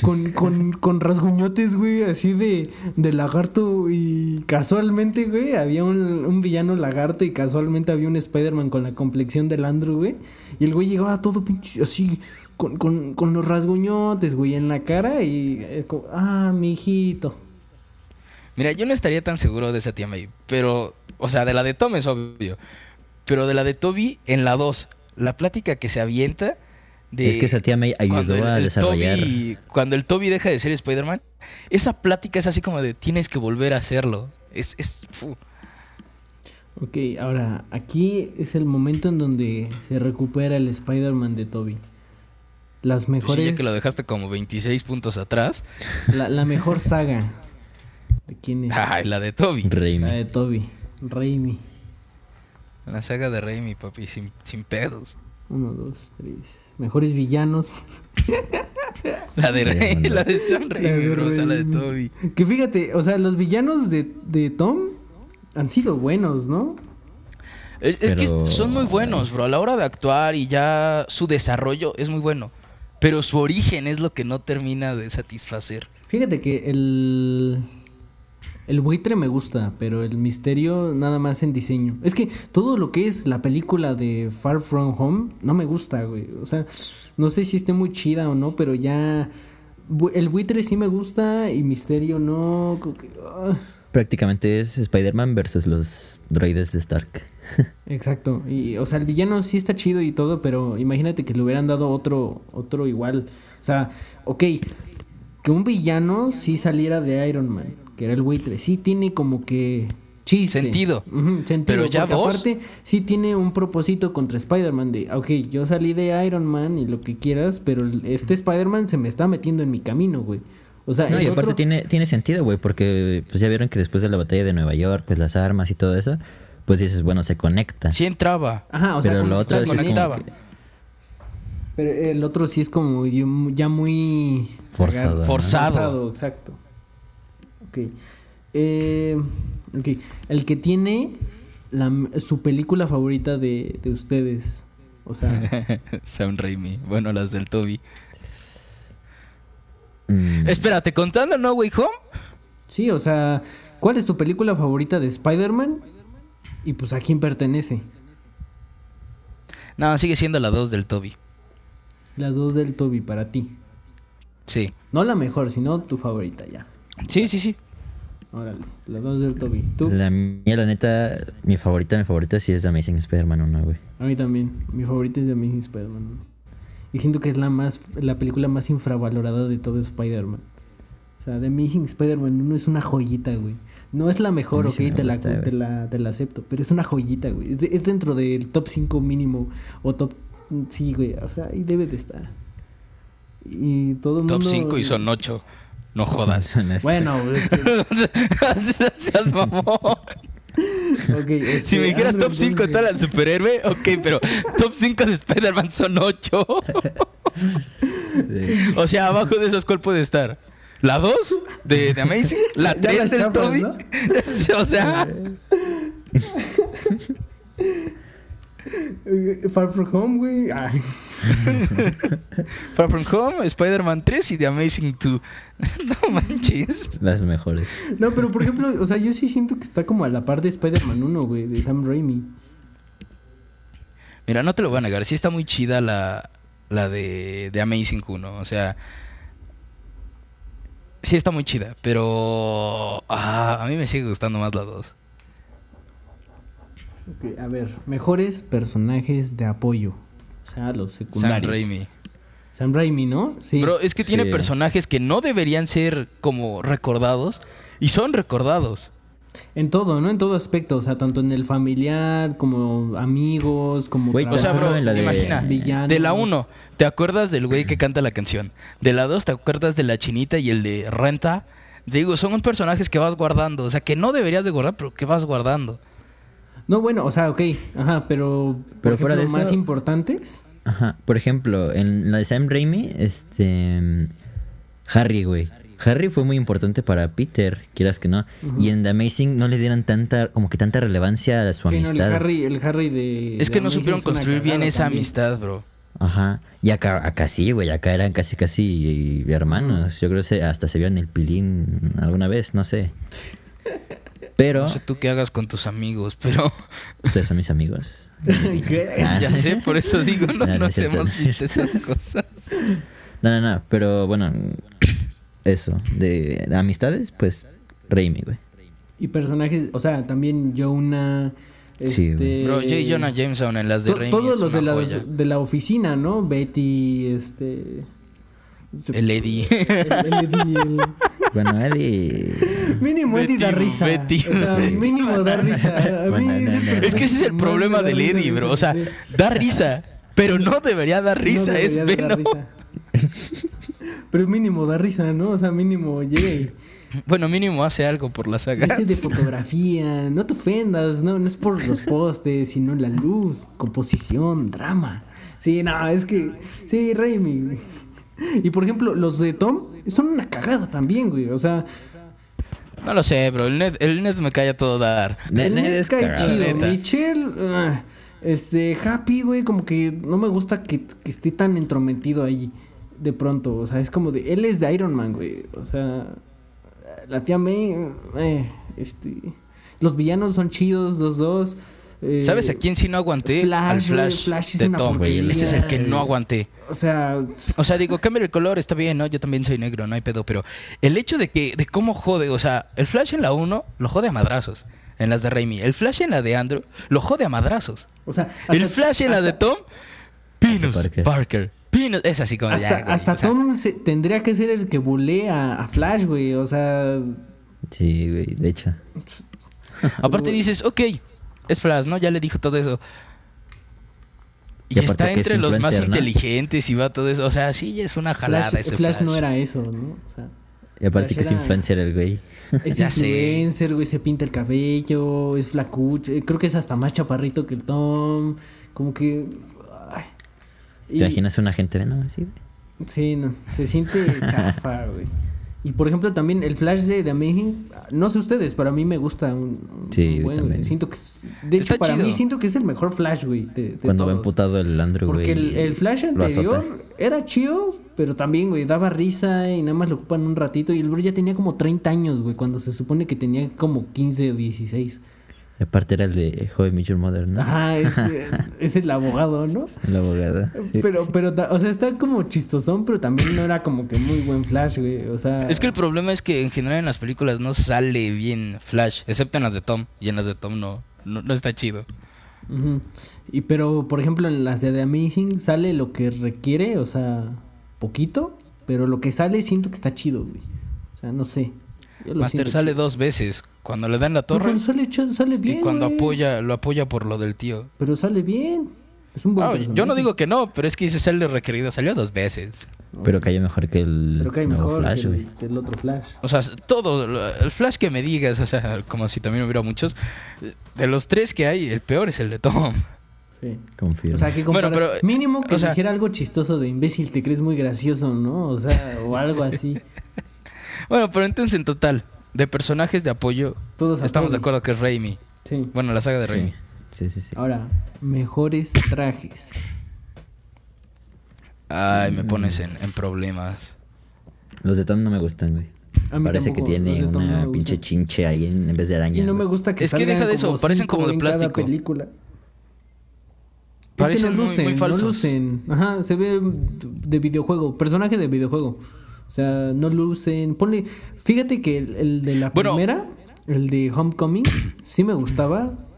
A: con, con, con rasguñotes, güey, así de, de lagarto. Y casualmente, güey, había un, un villano lagarto y casualmente había un Spider-Man con la complexión del Andrew, güey. Y el güey llegaba todo pinche así, con, con, con los rasguñotes, güey, en la cara y... Eh, ah, mi hijito.
B: Mira, yo no estaría tan seguro de esa tía May, pero... O sea, de la de Tom es obvio. Pero de la de Toby, en la 2, la plática que se avienta
C: es que esa tía May ayudó a desarrollar.
B: cuando el Toby deja de ser Spider-Man, esa plática es así como de tienes que volver a hacerlo. Es. es
A: Ok, ahora, aquí es el momento en donde se recupera el Spider-Man de Toby. Las mejores.
B: ya que lo dejaste como 26 puntos atrás.
A: La, mejor saga. ¿De quién es?
B: Ay, la de Toby.
C: Raimi.
A: La de Toby. Raimi.
B: La saga de Raimi, papi, sin, sin pedos.
A: Uno, dos, tres mejores villanos.
B: La de Rey, la de Sam Raimi, la, la de Toby.
A: Que fíjate, o sea, los villanos de, de Tom han sido buenos, ¿no?
B: Es, que son muy buenos, bro. A la hora de actuar y ya su desarrollo es muy bueno. Pero su origen es lo que no termina de satisfacer.
A: Fíjate que el el buitre me gusta, pero el misterio nada más en diseño. Es que todo lo que es la película de Far From Home no me gusta, güey. O sea, no sé si esté muy chida o no, pero ya... El buitre sí me gusta y misterio no.
C: Ah. Prácticamente es Spider-Man versus los droides de Stark.
A: Exacto. Y, o sea, el villano sí está chido y todo, pero imagínate que le hubieran dado otro, otro igual. O sea, ok, que un villano sí saliera de Iron Man que era el buitre, sí tiene como que chiste.
B: Sentido.
A: sentido.
B: Pero ya vos... aparte
A: sí tiene un propósito contra Spider-Man de, ok, yo salí de Iron Man y lo que quieras, pero este Spider-Man se me está metiendo en mi camino, güey. O sea,
C: no, y aparte tiene, tiene sentido, güey, porque pues ya vieron que después de la batalla de Nueva York, pues las armas y todo eso, pues dices, bueno, se conecta.
B: Sí entraba.
A: Ajá, o sea,
C: pero lo otro es como
B: conectaba.
C: que
A: Pero el otro sí es como ya muy...
C: Forzado, ¿no?
B: Forzado.
A: exacto. Ok. Eh, ok. El que tiene la, su película favorita de, de ustedes. O sea,
B: Sam Raimi. Bueno, las del Toby.
C: mm,
B: Espérate, contando No Way Home.
A: sí, o sea, ¿cuál es tu película favorita de Spider-Man? Y pues a quién pertenece.
B: No, sigue siendo la 2 del Toby.
A: Las dos del Toby para ti.
B: Sí.
A: No la mejor, sino tu favorita ya.
B: Sí, sí, sí.
A: Órale, las dos del Toby. ¿Tú?
C: La mía, la neta, mi favorita, mi favorita sí es The Amazing Spider-Man 1, güey.
A: A mí también. Mi favorita es de Amazing Spider-Man. Y siento que es la más la película más infravalorada de todo Spider-Man. O sea, The Amazing Spider-Man 1 es una joyita, güey. No es la mejor, ok,
C: sí me
A: te, la,
C: gusta,
A: te, la, te la acepto. Pero es una joyita, güey. Es, de- es dentro del top 5 mínimo. O top... Sí, güey. O sea, ahí debe de estar. Y todo el
B: Top
A: mundo...
B: 5 y son 8. No jodas.
A: Bueno,
B: Seas mamón.
A: ok. este,
B: Si me dijeras
A: Andrew,
B: top 5
A: entonces-
B: tal al superhéroe, ok, pero top 5 de Spider-Man son 8. o sea, abajo de esos, ¿cuál puede estar? ¿La 2 de, de Amazing? ¿La
A: Ya
B: 3
A: las
B: del Toby?
A: ¿no?
B: o sea,
A: Far From Home, güey.
B: Far From Home, Spider-Man 3 y The Amazing 2. no manches.
C: Las mejores.
A: No, pero por ejemplo, o sea, yo sí siento que está como a la par de Spider-Man 1, güey, de Sam Raimi.
B: Mira, no te lo voy a negar, sí está muy chida la, la de, de Amazing 1. O sea, sí está muy chida, pero ah, a mí me sigue gustando más la 2.
A: Ok, a ver, mejores personajes de apoyo. O sea, los
B: Sam
A: secundarios.
B: Raimi.
A: Sam Raimi, ¿no? Sí.
B: Bro, es que tiene personajes que no deberían ser como recordados y son recordados.
A: En todo, ¿no? En todo aspecto. O sea, tanto en el familiar, como amigos, como
C: Güey,
B: O sea, bro,
C: en la de-
B: imagina,
A: villanos.
B: de la 1, ¿te acuerdas del güey que canta la canción? De la 2, ¿te acuerdas de la chinita y el de Renta? Digo, son personajes que vas guardando, o sea, que no deberías de guardar, pero que vas guardando.
A: No, bueno, o sea, ok. Ajá, pero...
C: Pero fuera de eso-
A: más importantes...
C: Ajá. Por ejemplo, en la de Sam Raimi, este. Harry, güey. Harry fue muy importante para Peter, quieras que no. Y en The Amazing no le dieron tanta, como que tanta relevancia a su
A: Sí, no, el
C: amistad.
A: Harry, el Harry de...
B: Es
A: de
B: que no
A: Amazing
B: supieron construir bien esa
A: también.
B: amistad, bro.
C: Ajá. Y acá, acá sí, güey. Acá eran casi, casi hermanos. Yo creo que hasta se vieron el pilín alguna vez, no sé. Pero
B: No sé tú qué hagas con tus amigos, pero
C: ustedes son mis amigos.
A: ¿Qué?
C: Ah.
B: ya sé, por eso digo, no,
C: No, no
B: no
C: es cierto, no
B: hacemos esas cosas.
C: No, no, no. Pero bueno, eso. De, de amistades, pues Raimi, güey.
A: Y personajes, o sea, también Jonah...
C: Sí,
A: Este...
B: Bro, J. Jonah Jameson en las de
A: to-
B: Raimi
A: Todos
B: es
A: los de
B: una
A: la, de la oficina, ¿no? Betty, este...
B: El Eddie.
A: El, el Eddie, el-
C: Bueno, Eddie.
A: Mínimo Eddie da risa.
B: Betty.
A: O sea, mínimo da risa. A mí ese
B: Es que ese es el problema del Eddie,
A: de
B: bro.
A: ese
B: O sea, da risa, pero no debería dar risa,
A: No
B: es
A: debería risa. Pero mínimo da risa, ¿no? O sea, mínimo llega y
B: Bueno, mínimo hace algo por la saga.
A: dice de fotografía, no te ofendas, no, no es por los postes, sino la luz, composición, drama. Sí, no, es que sí, Raimi. Y por ejemplo, los de Tom son una cagada también, güey. O sea,
B: No lo sé, bro. El net, el net me cae a todo dar.
A: El
C: Ned
A: Ned
C: es
A: cae chido.
B: Neta.
A: Michelle, ah, este, Happy, güey, como que no me gusta que, que esté tan entrometido ahí de pronto. O sea, es como de, él es de Iron Man, güey. O sea, la tía May, eh, este, los villanos son chidos, los dos. Eh,
B: ¿Sabes a quién sí no aguanté?
A: Flash,
B: Al Flash, de Tom.
C: porquería.
B: Ese es el que no aguanté.
A: O sea,
B: O sea, digo, cambia el color, está bien, ¿no? Yo también soy negro, no hay pedo. Pero el hecho de que, de cómo jode, o sea, el Flash en la 1 lo jode a madrazos. En las de Raimi. El Flash en la de Andrew lo jode a madrazos.
A: o sea,
B: el Flash en la de Tom, Pinus
C: Parker.
B: Parker. Pinus, es así como
A: Hasta,
B: ya, güey,
A: hasta
B: o sea,
A: Tom se- tendría que ser el que bulea a, a Flash, güey. O sea,
C: Sí, güey, de hecho.
B: Aparte dices, ok, es Flash, ¿no? Ya le dijo todo eso. Y, está
C: es
B: entre los más inteligentes y va todo eso. O sea, sí, es una jalada
A: Flash,
B: ese
A: Flash
B: Flash.
A: no era eso, ¿no? O sea,
C: Y aparte
A: Flash
C: que es
A: era-
C: influencer el güey.
A: Es
B: Ya sé.
A: influencer, güey, se pinta el cabello, es flacucho. eh, Creo que es hasta más chaparrito que el Tom. Como que. ay.
C: ¿Te
A: Y-
C: imaginas un agente Venom así? güey?
A: Sí, no. Se siente chafa, güey. Y por ejemplo, también el Flash de The Amazing. No sé ustedes, pero a mí me gusta un. un
C: Sí,
A: buen,
C: también.
A: Siento que. es- de hecho, para mí
B: chido.
A: siento que es el mejor Flash, güey. de- de
C: Cuando va
A: todos.
C: emputado el Andrew, güey.
A: Porque el, el Flash anterior era chido, pero también, güey, daba risa y nada más lo ocupan un ratito. Y el bro ya tenía como 30 años, güey, cuando se supone que tenía como 15 o 16.
C: Aparte era el de How I Met Your Mother, ¿no?
A: Ajá, es, es el abogado, ¿no?
C: El abogado.
A: Pero, pero, o sea, está como chistosón, pero también no era como que muy buen Flash, güey. O sea,
B: Es que el problema es que en general en las películas no sale bien Flash, excepto en las de Tom. Y en las de Tom no, no, no está chido.
A: ujú. Y pero, por ejemplo, en las de The Amazing sale lo que requiere, o sea, poquito, pero lo que sale siento que está chido, güey. O sea, no sé.
B: Master sale
A: chido.
B: dos veces. Cuando le dan la torre
A: sale, sale bien.
B: y cuando apoya, lo apoya por lo del tío.
A: Pero sale bien. Es un buen
B: Ah, yo no digo que no, pero es que dice sale requerido. Salió dos veces.
C: Pero cayó mejor que el
A: Pero cae
C: nuevo
A: mejor
C: Flash,
A: que,
C: güey.
A: el, que el otro Flash.
B: O sea, todo, lo- el Flash que me digas, o sea, como si también hubiera muchos. De los tres que hay, el peor es el de Tom.
A: Sí.
C: Confirmo.
A: O sea, que
B: Bueno, pero,
A: mínimo que
B: o sea-
A: dijera algo chistoso de imbécil, te crees muy gracioso, ¿no? O sea, o algo así.
B: Bueno, pero entonces en total, de personajes de apoyo,
A: Todos
B: estamos de acuerdo que es Raimi.
A: Sí.
B: Bueno, la saga de
C: sí.
B: Raimi.
C: sí, sí, sí.
A: Ahora, mejores trajes.
B: Ay, me pones en, en problemas.
C: Los de Tom no me gustan, güey.
A: A mí
C: Parece
A: tampoco,
C: que tiene
A: no
C: una pinche chinche ahí en, en vez de araña.
A: Y no me gusta que
B: Es que
A: salgan
B: deja de eso,
A: como
B: parecen como de plástico.
A: película.
B: Parecen
A: es que no
B: muy-
A: lucen,
B: muy falsos.
A: no lucen. Ajá, se ve de videojuego, personaje de videojuego. O sea, no lucen. Ponle, fíjate que el, el de la
B: Bueno.
A: primera, el de Homecoming, sí me gustaba,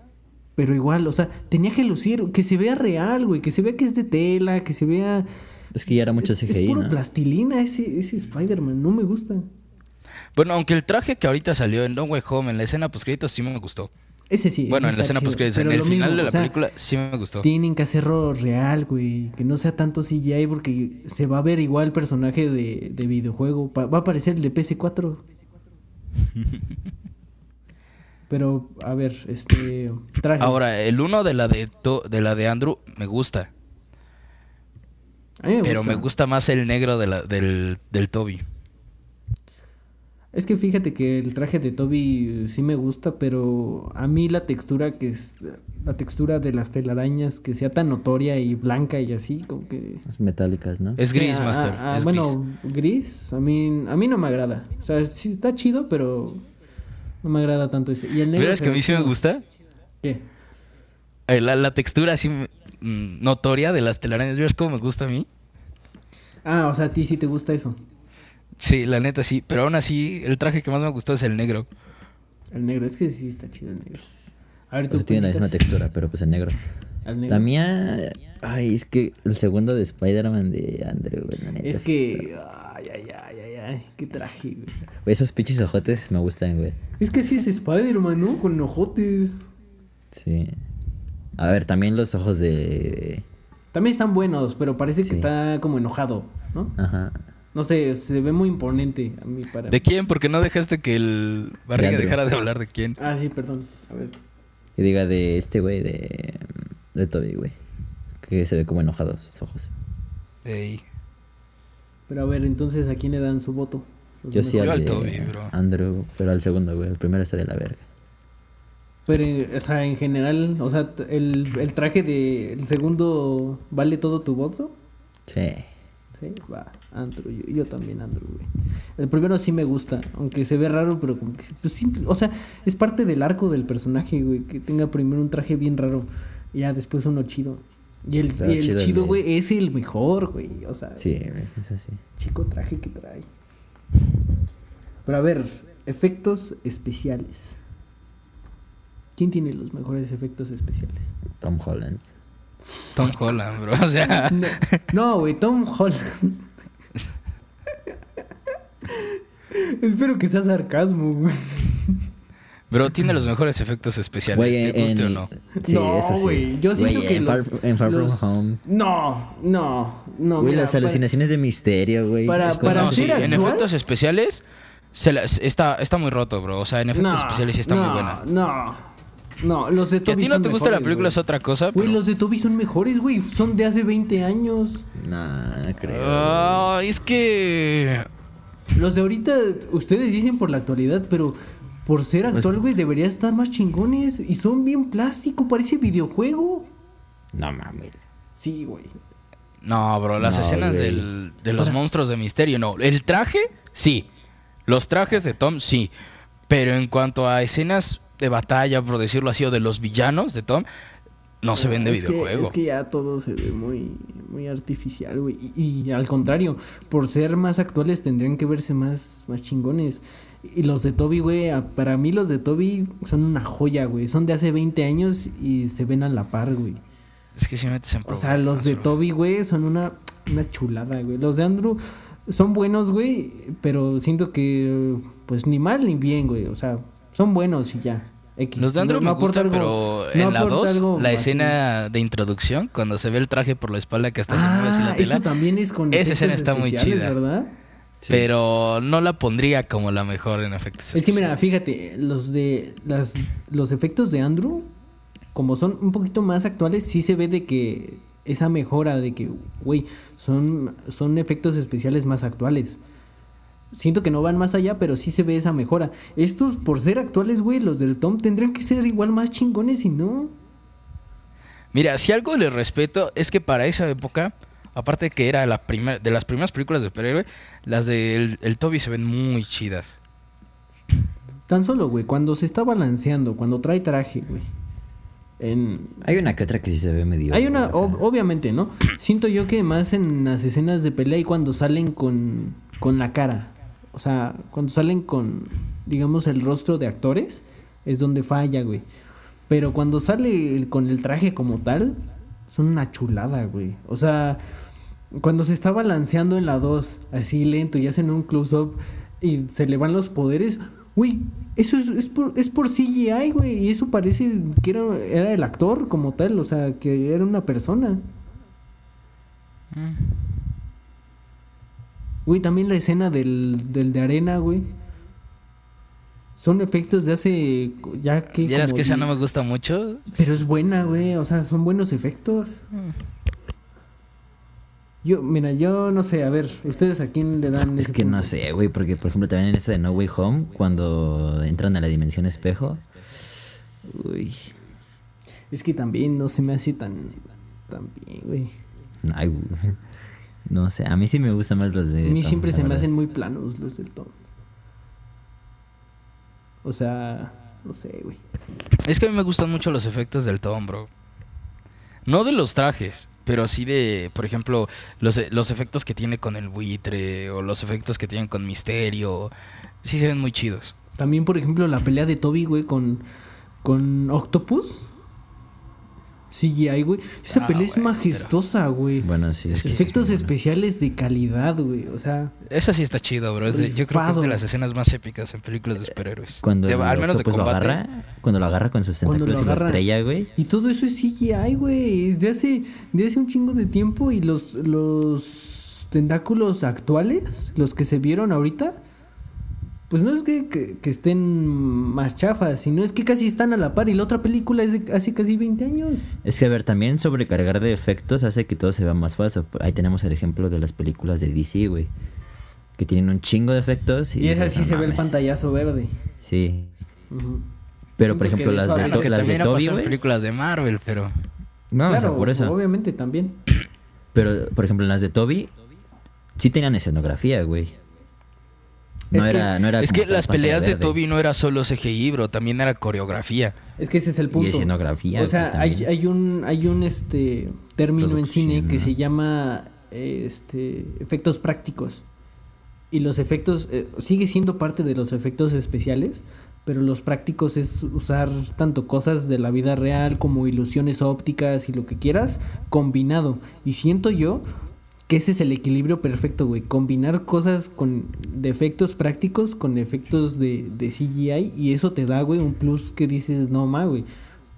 A: pero igual, o sea, tenía que lucir, que se vea real, güey, que se vea que es de tela, que se vea
C: Es que ya era mucho
A: es, es
C: CGI,
A: puro
C: ¿no?
A: plastilina ese ese Spider-Man, no me gusta.
B: Bueno, aunque el traje que ahorita salió en No Way Home, en la escena post sí me gustó.
A: Ese sí.
B: bueno, en la escena post en el final
A: mismo,
B: de la
A: o sea,
B: película sí me gustó.
A: Tienen que hacerlo real, güey. Que no sea tanto CGI porque se va a ver igual el personaje de, de videojuego. Pa- va a aparecer el de PS4. Pero, a ver, este. Trajes.
B: Ahora, el uno de la de, To- de la de Andrew me gusta.
A: A mí me
B: pero
A: gusta.
B: me gusta más el negro de la, del, del Toby.
A: Es que fíjate que el traje de Toby eh, sí me gusta, pero a mí la textura que es. La textura de las telarañas que sea tan notoria y blanca y así, como que.
C: Las metálicas, ¿no?
B: Es gris,
A: Sí, ah,
B: Master.
A: ah,
B: es
A: bueno, gris. a mí, a mí no me agrada. O sea, sí está chido, pero no me agrada tanto ese. Y el
B: gris.
A: negro
B: ¿Verás
A: se
B: que a mí sí me gusta?
A: ¿Qué?
B: Eh, La, la textura así mm, notoria de las telarañas. ¿Verás cómo me gusta a mí?
A: Ah, o sea, a ti sí te gusta eso.
B: Sí, la neta sí. Pero aún así, el traje que más me gustó es el negro.
A: El negro, es que sí está chido el negro. A ver, tú
C: Pues tiene la misma textura, pero pues en negro.
A: al negro.
C: La mía... Ay, es que el segundo de Spider-Man de Andrew, güey, la neta.
A: Es que. Ay, ay, ay, ay, ay. Qué traje, güey.
C: Güey, esos pinches ojotes me gustan, güey.
A: Es que sí es Spider-Man, ¿no? Con ojotes.
C: Sí. A ver, también los ojos de...
A: También están buenos, pero parece que está como enojado, ¿no?
C: Ajá.
A: No sé, se ve muy imponente a mí para.
B: ¿De quién? Porque no dejaste que el barriga
C: Andrew.
B: dejara de hablar de quién.
A: Ah, sí, perdón. A ver.
C: Que diga de este güey, de... De Toby, güey. Que se ve como enojado sus ojos.
B: Ey.
A: Pero a ver, entonces, ¿a quién le dan su voto? Los
C: Yo sí al
B: Yo al
C: de
B: Toby, bro.
C: Andrew, pero al segundo, güey. El primero está de la verga.
A: Pero, eh, o sea, en general, o sea, el, el traje de... El segundo, ¿vale todo tu voto?
C: Sí.
A: Sí, va, Andrew, yo, yo también Andrew, güey. El primero sí me gusta, aunque se ve raro, pero como que, pues simple, o sea, es parte del arco del personaje, güey, que tenga primero un traje bien raro y ya después uno chido. Y el, y el
C: chido
A: güey, es el mejor, güey, o sea,
C: Sí, güey, eso sí.
A: chico traje que trae. Pero a ver, efectos especiales. ¿Quién tiene los mejores efectos especiales?
C: Tom Holland.
B: Tom Holland, bro. O sea,
A: No, No, güey, Tom Holland. Espero que sea sarcasmo, güey.
B: bro, tiene los mejores efectos especiales.
C: Güey,
B: ¿Te guste
C: en-
B: o no?
C: Sí,
A: No,
C: eso sí.
A: güey, yo siento
C: Güey,
A: que
C: en
A: los-
C: Far, en Far
A: los-
C: From Home.
A: No, no, no.
C: Güey, las
A: para-
C: alucinaciones de misterio, güey.
A: para-
C: Es
A: para
B: no, sí, en efectos especiales, Se la- está, está muy roto, bro. O sea, en efectos
A: No,
B: especiales sí está
A: no,
B: muy buena.
A: No, no, los de
B: Que a
A: Toby
B: ti no
A: son
B: te gusta la película es otra cosa,
A: Güey,
B: pero...
A: los de Toby son mejores, güey. Son de hace 20 años.
C: No, no creo.
B: Ah, es que...
A: Los de ahorita, ustedes dicen por la actualidad, pero por ser
B: Pues
A: actual, güey, debería estar más chingones. Y son bien plástico, parece videojuego.
C: No mames.
A: Sí, güey.
B: No, bro, las
C: No,
B: escenas del- de los
A: O sea-
B: monstruos de misterio, no. El traje, sí. Los trajes de Tom, sí. Pero en cuanto a escenas de batalla, por decirlo así, o de los villanos de Tom, no se ven de
A: Es que-
B: videojuego.
A: es que ya todo se ve muy, muy artificial, güey. Y, y al contrario, por ser más actuales tendrían que verse más, más chingones. Y los de Toby, güey, para mí los de Toby son una joya, güey. Son de hace 20 años y se ven a la par, güey.
B: Es que si metes en
A: O sea, los de. Toby, güey, son una, una chulada, güey. Los de Andrew son buenos, güey, pero siento que, pues, ni mal ni bien, güey. O sea, son buenos y ya. X.
B: Los de Andrew
A: No-
B: me
A: no aporta
B: gustan,
A: algo-
B: pero
A: no
B: en la
A: aporta
B: 2,
A: algo
B: la
A: así.
B: escena de introducción, cuando se ve el traje por la espalda que hasta se mueve así la
A: Ah,
B: tela,
A: eso también es con
B: Esa
A: efectos
B: escena está muy
A: especiales,
B: chida.
A: ¿verdad?
B: pero no la pondría como la mejor en efectos
A: Es que mira,
B: especiales.
A: fíjate, los de las los efectos de Andrew como son un poquito más actuales, sí se ve de que esa mejora de que, güey, son son efectos especiales más actuales. Siento que no van más allá, pero sí se ve esa mejora. Estos por ser actuales, güey, los del Tom tendrían que ser igual más chingones y no.
B: Mira, si algo le respeto es que para esa época, aparte de que era la primer, de las primeras películas de superhéroe, las de el, Toby se ven muy chidas.
A: Tan solo, güey, cuando se está balanceando, cuando trae traje, güey. En,
C: Hay una que otra que sí se ve medio.
A: Hay una, ob- obviamente, ¿no? Siento yo que más en las escenas de pelea y cuando salen con, con la cara. O sea, cuando salen con, digamos, el rostro de actores, es donde falla, güey. Pero cuando sale con el traje como tal, son una chulada, güey. O sea, cuando se está balanceando en la 2, así lento y hacen un close-up y se le van los poderes, güey, eso es, es por, es por CGI, güey. Y eso parece que era, era el actor como tal, o sea, que era una persona. Güey, también la escena del, del de arena, güey. Son efectos de hace ya que...
B: ¿Vieras
A: como
B: que esa no me gusta mucho?
A: Pero es buena, güey. O sea, son buenos efectos. Yo, mira, yo no sé, a ver, ¿ustedes a quién le dan
C: Es
A: ese
C: que no sé, güey, porque por ejemplo también en esta de No Way Home, cuando entran a la dimensión espejo. Uy.
A: Es que también no se me hace tan, tan bien, güey.
C: ay, güey. No sé, a mí sí me gustan más los de.
A: A mí
C: Tom,
A: siempre se me hacen muy planos los del Tom. O sea, no sé, güey.
B: Es que a mí me gustan mucho los efectos del Tom, bro. No de los trajes, pero sí de, por ejemplo, los, los efectos que tiene con el buitre o los efectos que tienen con Misterio. Sí se ven muy chidos.
A: También, por ejemplo, la pelea de Toby, güey, con, con Octopus. CGI, güey. Esa
B: Ah,
A: pelea es majestuosa, güey.
C: Bueno, sí, es que sí es
A: Efectos
C: buena.
A: especiales de calidad, güey. O sea,
B: Esa sí está chido, bro. Es de- yo creo que es de las escenas más épicas en películas de superhéroes.
C: Cuando
B: De- al menos de
C: lo agarra, cuando lo agarra con sus tentáculos y
A: agarra-
C: estrella, güey.
A: Y todo eso es CGI, güey. Es de hace, de hace un chingo de tiempo. Y los, los tentáculos actuales, los que se vieron ahorita, pues no es que, que- que estén más chafas, sino es que casi están a la par. Y la otra película es de hace casi 20 años.
C: Es que, a ver, también sobrecargar de efectos hace que todo se vea más falso. Ahí tenemos el ejemplo de las películas de DC, güey. Que tienen un chingo de efectos. Y,
A: Y esa sí
C: "No
A: se ve el
C: mames".
A: pantallazo verde.
C: Sí. Pero, por ejemplo,
A: que
C: las de,
B: que
C: las de Toby, güey.
B: películas de Marvel, pero...
C: No, o sea,
A: claro,
C: por eso.
A: obviamente también.
C: Pero, por ejemplo, en las de Toby, sí tenían escenografía, güey. No
A: Es que-
C: era, no era
B: es que las peleas de. Toby no era solo CGI, bro. También era coreografía.
A: Es que ese es el punto.
C: Y escenografía.
A: O sea, hay, hay un hay un este término en cine que
C: ¿no?
A: se llama este efectos prácticos. Y los efectos eh, sigue siendo parte de los efectos especiales, pero los prácticos es usar tanto cosas de la vida real como ilusiones ópticas y lo que quieras combinado. Y siento yo que ese es el equilibrio perfecto, güey. Combinar cosas con de efectos prácticos con efectos de, de CGI y eso te da, güey, un plus que dices, no ma, güey.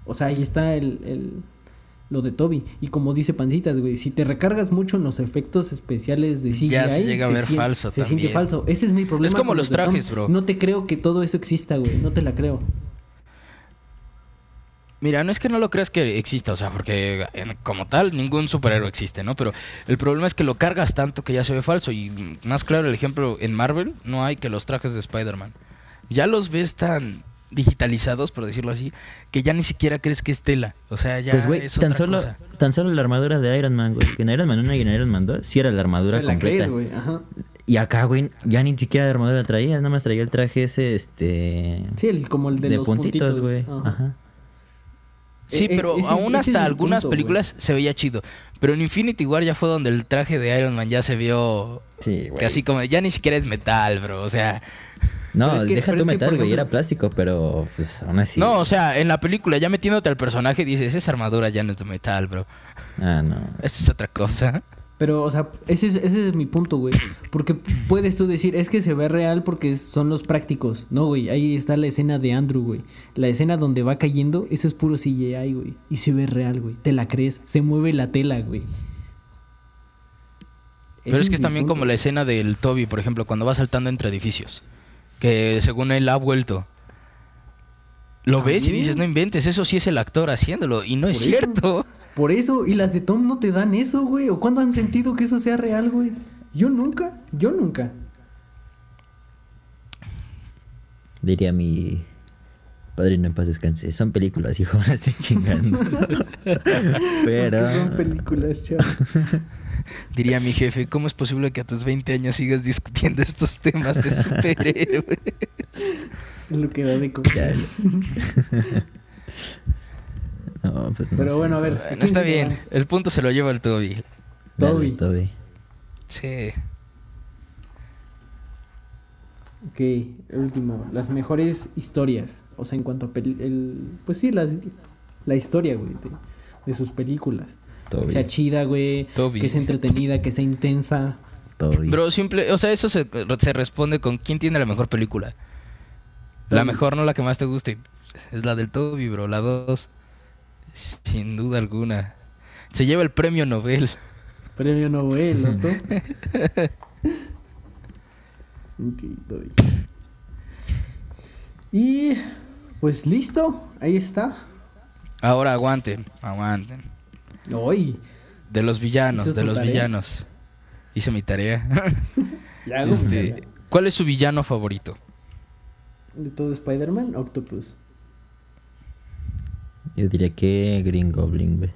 A: O sea, ahí está el, el, lo de Toby. Y como dice Pancitas, güey, si te recargas mucho en los efectos especiales de CGI,
B: Ya se llega a ver
A: siente-
B: falso
A: se siente
B: también.
A: falso. Ese es mi problema.
B: Es como los trajes, bro.
A: No te creo que todo eso exista, güey. No te la creo.
B: Mira, no es que no lo creas que exista, o sea, porque en- como tal ningún superhéroe existe, ¿no? Pero el problema es que lo cargas tanto que ya se ve falso. Y más claro el ejemplo, en Marvel no hay que los trajes de Spider-Man. Ya los ves tan digitalizados, por decirlo así, que ya ni siquiera crees que es tela. O sea, ya
C: pues, güey,
B: es
C: tan
B: otra
C: solo,
B: cosa.
C: tan solo la armadura de Iron Man, güey. Que en Iron Man 1 y en Iron Man 2 sí era la armadura
A: la
C: completa.
A: crees, güey. Ajá.
C: y acá, güey, ya ni siquiera armadura traía, nada más traía el traje ese, este...
A: Sí, el, como el de,
C: de,
A: los
C: puntitos,
A: puntitos.
C: güey.
A: Ajá.
C: Ajá.
B: Sí,
A: Eh, eh,
B: pero
A: ese es-
B: aún
A: ese
B: hasta algunas
A: punto,
B: películas se veía chido. Pero en Infinity War ya fue donde el traje de Iron Man ya se vio
C: Sí,
B: así como ya ni siquiera es metal, bro. O sea,
C: No,
A: es que-
C: deja tu metal, güey, era plástico, pero pues aún así.
B: no, o sea, en la película ya metiéndote al personaje dices, esa armadura ya no es de metal, bro.
C: Ah, no.
B: Esa es otra cosa.
A: Pero, o sea, ese es, ese es mi punto, güey. Porque puedes tú decir, es que se ve real porque son los prácticos. No, güey, ahí está la escena de Andrew, güey. La escena donde va cayendo, eso es puro CGI, güey. Y se ve real, güey. Te la crees, se mueve la tela, güey.
B: Pero
A: Ese
B: es que es también
A: punto.
B: como la escena del Toby, por ejemplo, cuando va saltando entre edificios. Que según él ha vuelto. Lo ves y dices, no inventes, eso sí es el actor haciéndolo. Y no es
A: eso.
B: cierto.
A: Por eso, y las de Tom no te dan eso, güey. ¿O cuándo han sentido que eso sea real, güey? Yo nunca, yo nunca.
C: Diría mi padrino en paz descanse. Son películas, hijo, no estén chingando. pero.
A: Porque son películas, chaval.
B: Diría mi jefe, ¿cómo es posible que a tus 20 años sigas discutiendo estos temas de superhéroes?
A: Lo que da de comer.
C: No, pues no
A: Pero
C: sé,
A: bueno, a ver.
B: Bueno, está bien. El punto se lo lleva el Toby.
C: Dale,
A: Toby.
C: Toby.
B: Sí.
A: Ok, el último. Las mejores historias. O sea, en cuanto a peli- el Pues sí, las, la historia, güey, de, de sus películas. Que sea chida, güey.
B: Toby.
A: Que sea entretenida, que sea intensa.
C: Toby.
B: Bro, simple, o sea, eso se, se responde con quién tiene la mejor película. La mejor, no la que más te guste. Es la del Toby, bro, la 2. Sin duda alguna. Se lleva el premio Nobel.
A: Premio Nobel, ¿no? ok, Toby. Y. Pues listo. Ahí está.
B: Ahora aguanten, aguanten.
A: Hoy.
B: De los villanos,
A: ¿Hizo
B: de los
A: tarea?
B: villanos. Hice mi tarea. Este, ¿Cuál es su villano favorito?
A: De todo Spider-Man, Octopus.
C: Yo diría que Green Goblin, güey.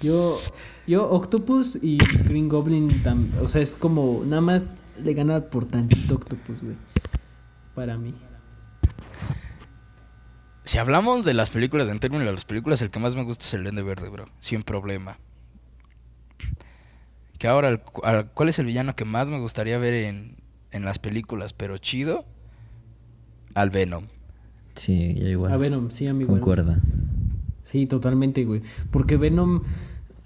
A: Yo, yo Octopus y Green Goblin, tam- o sea, es como nada más le gana por tantito Octopus, güey. Para mí.
B: Si hablamos de las películas, en términos de las películas, el que más me gusta es el Duende Verde, bro. Sin problema. Que ahora, el al- ¿cuál es el villano que más me gustaría ver en, en las películas, pero chido? Al Venom.
C: Sí, yo igual.
A: A Venom, sí, amigo.
C: Concuerda.
A: Sí, totalmente, güey. Porque Venom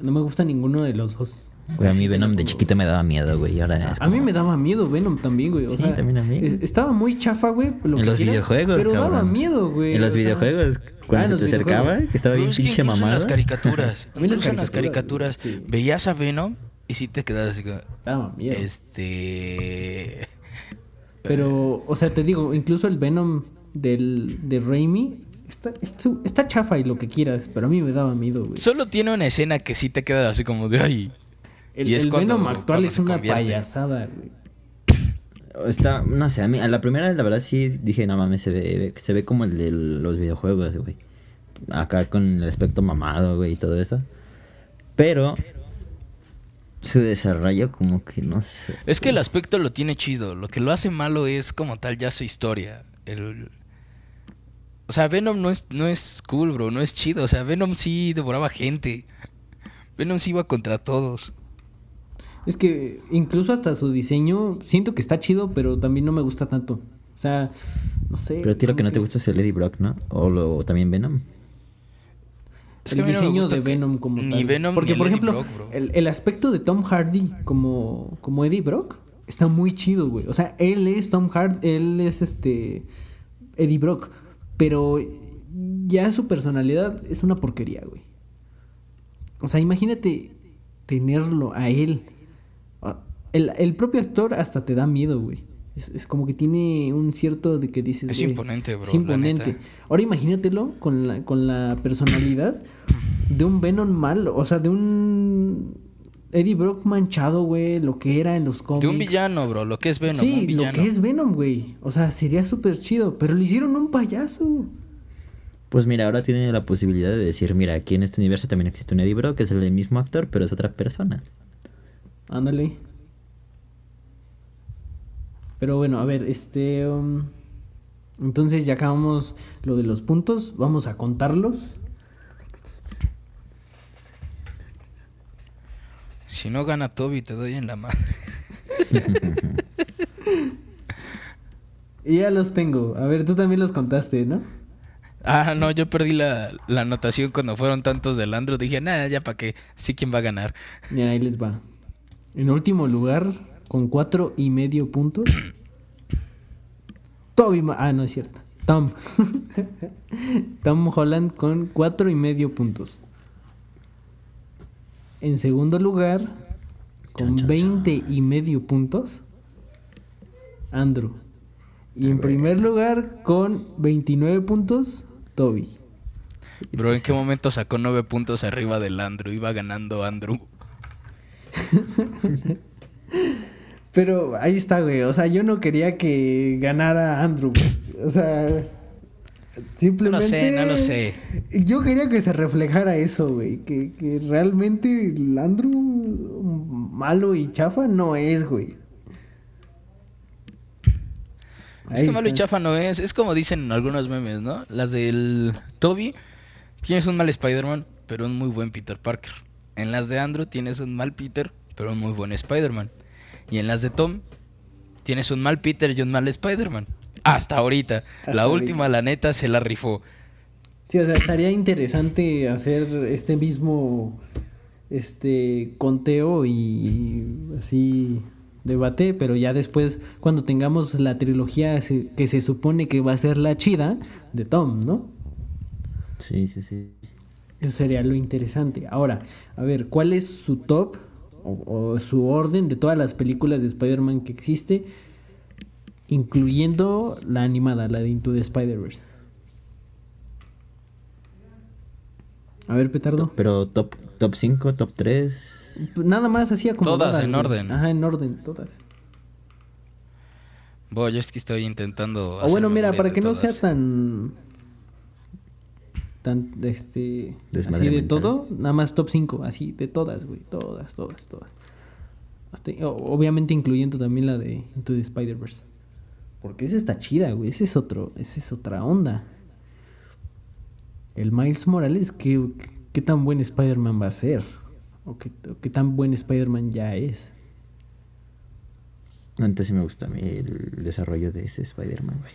A: no me gusta ninguno de los dos.
C: Güey, a mí Venom de chiquita me daba miedo, güey. Ahora es
A: A mí me daba miedo Venom también, güey. O
C: Sí,
A: sea,
C: también a mí.
A: es- estaba muy chafa, güey. lo
C: En
A: que
C: los
A: quieras,
C: videojuegos,
A: Pero daba miedo, güey.
C: En los
A: o sea,
C: videojuegos,
A: Ah,
C: cuando
A: en
C: se te acercaba, que estaba bien
B: es que
C: pinche
B: en
C: mamado.
B: las caricaturas.
A: A mí las
B: en las
A: caricaturas,
B: caricaturas.
A: sí.
B: Veías a Venom y sí te quedabas así como...
A: Daba miedo.
B: Este...
A: Pero, o sea, te digo, incluso el Venom del, de Raimi está, está chafa y lo que quieras, pero a mí me daba miedo, güey.
B: Solo tiene una escena que sí te queda así como de... Ay,
A: El,
B: y es
A: el
B: cuando-
A: Venom actual
B: cuando
A: es una
B: convierte.
A: payasada, güey.
C: Está, no sé, a mí, a la primera, la verdad, sí dije, no mames, se ve, se ve como el de los videojuegos, güey. Acá con el aspecto mamado, güey, y todo eso. Pero su desarrollo, como que no sé.
B: Es que el aspecto lo tiene chido. Lo que lo hace malo es como tal ya su historia. El... O sea, Venom no es, no es cool, bro. No es chido. O sea, Venom sí devoraba gente. Venom sí iba contra todos.
A: Es que incluso hasta su diseño siento que está chido, pero también no me gusta tanto. O sea, no sé.
C: Pero a ti lo que no te gusta es el Eddie Brock, ¿no? O, lo, o también Venom.
B: Es
A: el
B: que
A: diseño de Venom como
B: ni
A: tal.
B: Venom
A: Porque,
B: ni
A: por ejemplo,
B: Brock, bro.
A: el, el aspecto de Tom Hardy como, como Eddie Brock está muy chido, güey. O sea, él es Tom Hardy, él es este Eddie Brock. Pero ya su personalidad es una porquería, güey. O sea, imagínate tenerlo a él. Ah, El, el propio actor hasta te da miedo, güey. Es, es como que tiene un cierto de que dices...
B: Es
A: güey,
B: imponente, bro,
A: Es imponente. Ahora imagínatelo con la, con la personalidad de un Venom malo. O sea, de un Eddie Brock manchado, güey. Lo que era en los cómics.
B: De un villano, bro, lo que es Venom,
A: sí,
B: un villano.
A: lo que es Venom, güey. O sea, sería súper chido. Pero le hicieron un payaso.
C: Pues mira, ahora tiene la posibilidad de decir, mira, aquí en este universo también existe un Eddie Brock, que es el mismo actor, pero es otra persona.
A: Ándale. Pero bueno, a ver, este... um, entonces ya acabamos lo de los puntos. Vamos a contarlos.
B: Si no gana Toby, te doy en la mano.
A: Y ya los tengo. A ver, tú también los contaste, ¿no?
B: Ah, no, yo perdí la, la anotación cuando fueron tantos del Andro. Dije, nada, ya para qué. Sí, ¿quién va a ganar?
A: Mira, ahí les va. En último lugar, con cuatro y medio puntos. Toby... Ma- Ah, no es cierto. Tom. Tom Holland con cuatro y medio puntos. En segundo lugar, con
C: Chan, chan,
A: 20 y medio puntos, Andrew. Y en primer lugar, con 29 puntos, Toby.
B: Bro, ¿en qué momento sacó nueve puntos arriba del Andrew? Iba ganando Andrew.
A: Pero ahí está, güey. O sea, yo no quería que ganara Andrew. güey. O sea,
B: No
A: simplemente.
B: lo sé, no lo sé.
A: Yo quería que se reflejara eso, güey. Que, que realmente el Andrew malo y chafa no es, güey.
B: Es
A: Ahí
B: que malo y chafa no es. Es como dicen en algunos memes, ¿no? Las del Toby, tienes un mal Spider-Man, pero un muy buen Peter Parker. En las de Andrew tienes un mal Peter, pero un muy buen Spider-Man. Y en las de Tom, tienes un mal Peter y un mal Spider-Man. Hasta ahorita.
A: Hasta
B: la
A: ahorita.
B: última, la neta, se la rifó.
A: Sí, o sea, estaría interesante hacer este mismo este conteo y así debate, pero ya después cuando tengamos la trilogía que se supone que va a ser la chida de Tom, ¿no?
C: Sí, sí, sí.
A: Eso sería lo interesante. Ahora, a ver, ¿cuál es su top o, o su orden de todas las películas de Spider-Man que existe, incluyendo la animada, la de Into the Spider-Verse? A ver, Petardo.
C: Pero top top 5, top 3.
A: Nada más hacía como
B: Todas en orden.
A: Ajá, en orden, todas.
B: Voy, yo es que estoy intentando.
A: O
B: hacer
A: bueno, mira, para que no sea tan tan este
C: Desmadre
A: así de
C: mental.
A: todo, nada más top 5, así de todas, güey, todas, todas, todas. Hasta- obviamente incluyendo también la de Into the Spider-Verse. Porque esa está chida, güey, ese es otro, esa es otra onda. El Miles Morales, ¿qué, qué tan buen Spider-Man va a ser? ¿O qué, o qué tan buen Spider-Man ya es?
C: Antes sí me gusta a mí el desarrollo de ese Spider-Man, güey.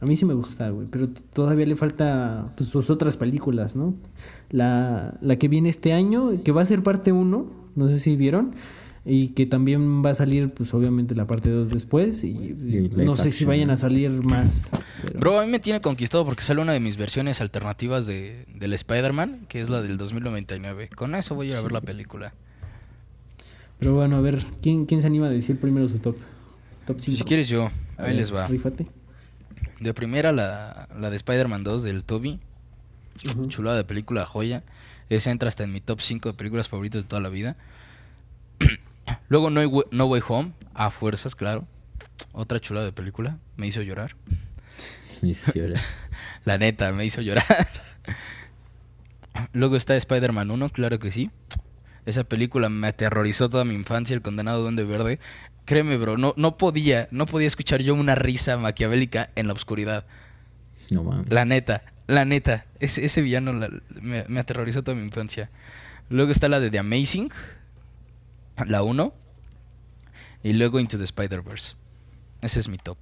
A: A mí sí me gusta, güey, pero todavía le falta pues, sus otras películas, ¿no? La, la que viene este año, que va a ser parte 1, no sé si vieron, y que también va a salir, pues obviamente la parte 2 después, y, y no sé si vayan a salir más. pero-
B: Bro, a mí me tiene conquistado porque sale una de mis versiones alternativas de, del Spider-Man, que es la del 2099. Con eso voy a ir a ver la película.
A: Pero bueno, a ver, ¿quién, quién se anima a decir primero su top? Top 5.
B: Si quieres yo, ahí les va.
A: Rífate.
B: De primera la, la de Spider-Man 2 del Toby.
A: Ujú.
B: Chulada de película, joya. Esa entra hasta en mi top 5 de películas favoritas de toda la vida. Luego no, Way- no Way Home, a fuerzas, claro. Otra chulada de película. Me hizo llorar.
C: Ni siquiera.
B: La neta, me hizo llorar. Luego está Spider-Man 1, claro que sí. Esa película me aterrorizó toda mi infancia, el condenado duende verde. Créeme, bro, no, no podía, no podía escuchar yo una risa maquiavélica en la oscuridad.
C: No mames.
B: La neta, la neta. Ese, ese villano la- me, me aterrorizó toda mi infancia. Luego está la de The Amazing, la 1. Y luego Into the Spider-Verse. Ese es mi top.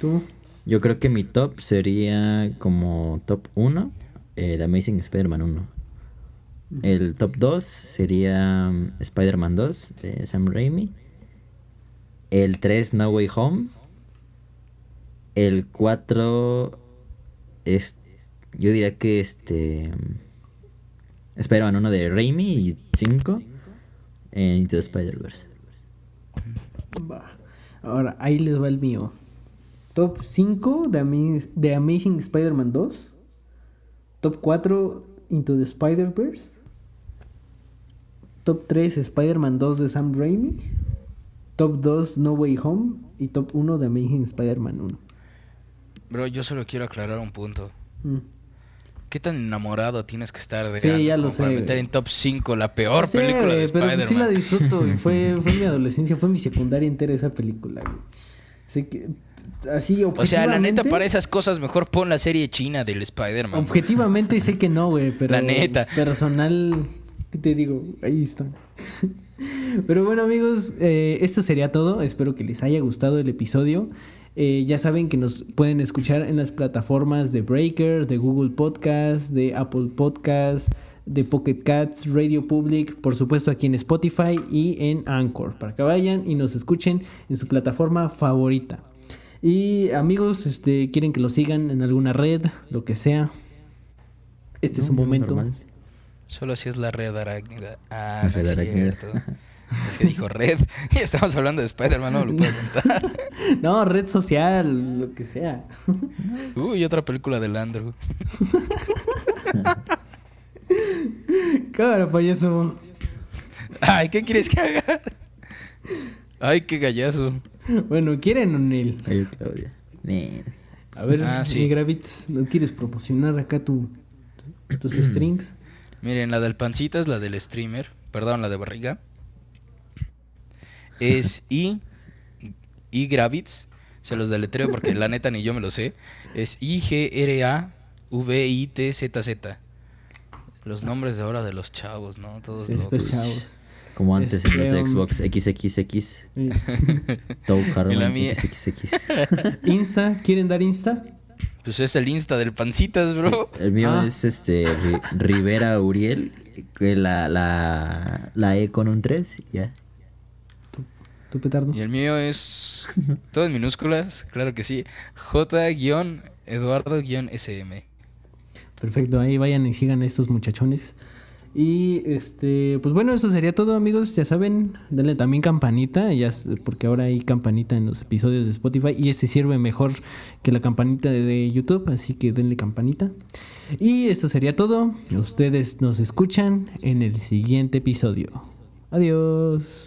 A: Tú.
C: Yo creo que mi top sería como top 1, eh, The Amazing Spider-Man 1. El top 2 sería um, Spider-Man 2 de Sam Raimi. El 3 No Way Home. El 4 es, yo diría que este... Spider-Man 1 de Raimi y 5 en Into the Spider-Verse.
A: Ahora, ahí les va el mío. Top 5 de, de Amazing Spider-Man 2. Top 4 Into the Spider-Verse. Top 3 Spider-Man 2 de Sam Raimi. Top 2 No Way Home. Y top 1 de Amazing Spider-Man 1.
B: Bro, yo solo quiero aclarar un punto. Mm. ¿Qué tan enamorado tienes que estar de
A: sí, ya lo
B: sé, para meter en top 5 la peor película de Spider-Man? Pero
A: sí la disfruto. y fue, fue mi adolescencia, fue mi secundaria entera esa película. Así que así
B: O sea, la neta, para esas cosas mejor pon la serie china del Spider-Man.
A: Objetivamente sé que no, güey, pero...
B: La neta.
A: Personal, ¿qué te digo? Ahí está. pero bueno, amigos, eh, esto sería todo. Espero que les haya gustado el episodio. Eh, ya saben que nos pueden escuchar en las plataformas de Breaker, de Google Podcast, de Apple Podcast, de Pocket Cats, Radio Public, por supuesto aquí en Spotify y en Anchor, para que vayan y nos escuchen en su plataforma favorita. Y amigos, este, quieren que lo sigan en alguna red, lo que sea. Este es un momento.
B: Solo si es la red arácnida. Ah, no es cierto. Es que dijo red. Y estamos hablando de Spider-Man, no lo puedo contar.
A: no, red social, lo que sea.
B: Uy, otra película de Landro.
A: Cámara, payaso.
B: Ay, ¿qué quieres que haga? Ay, qué gallazo.
A: Bueno, ¿quieren o Neil?
C: Ay, Claudia.
A: A ver, ah, sí. Gravitz, ¿no quieres proporcionar acá tu, tus strings?
B: Miren, la del pancita es la del streamer. Perdón, la de barriga es I, I Gravitz, se los deletreo porque la neta ni yo me lo sé, es I-G-R-A-V-I-T-Z-Z. Los nombres de ahora de los chavos, ¿no? Todos
A: Estos chavos.
C: Como antes en los este, Xbox XXX. Todo XXX.
A: Insta, ¿quieren dar Insta?
B: Pues es el Insta del Pancitas, bro.
C: El mío ah. es este Rivera Uriel, que la, la, la E con un 3, ya.
B: Y el mío es. todo en minúsculas, claro que sí. J-Eduardo-SM.
A: Perfecto, ahí vayan y sigan a estos muchachones. Y este, pues bueno, eso sería todo, amigos. Ya saben, denle también campanita, ya, porque ahora hay campanita en los episodios de Spotify y este sirve mejor que la campanita de YouTube, así que denle campanita. Y esto sería todo. Ustedes nos escuchan en el siguiente episodio. Adiós.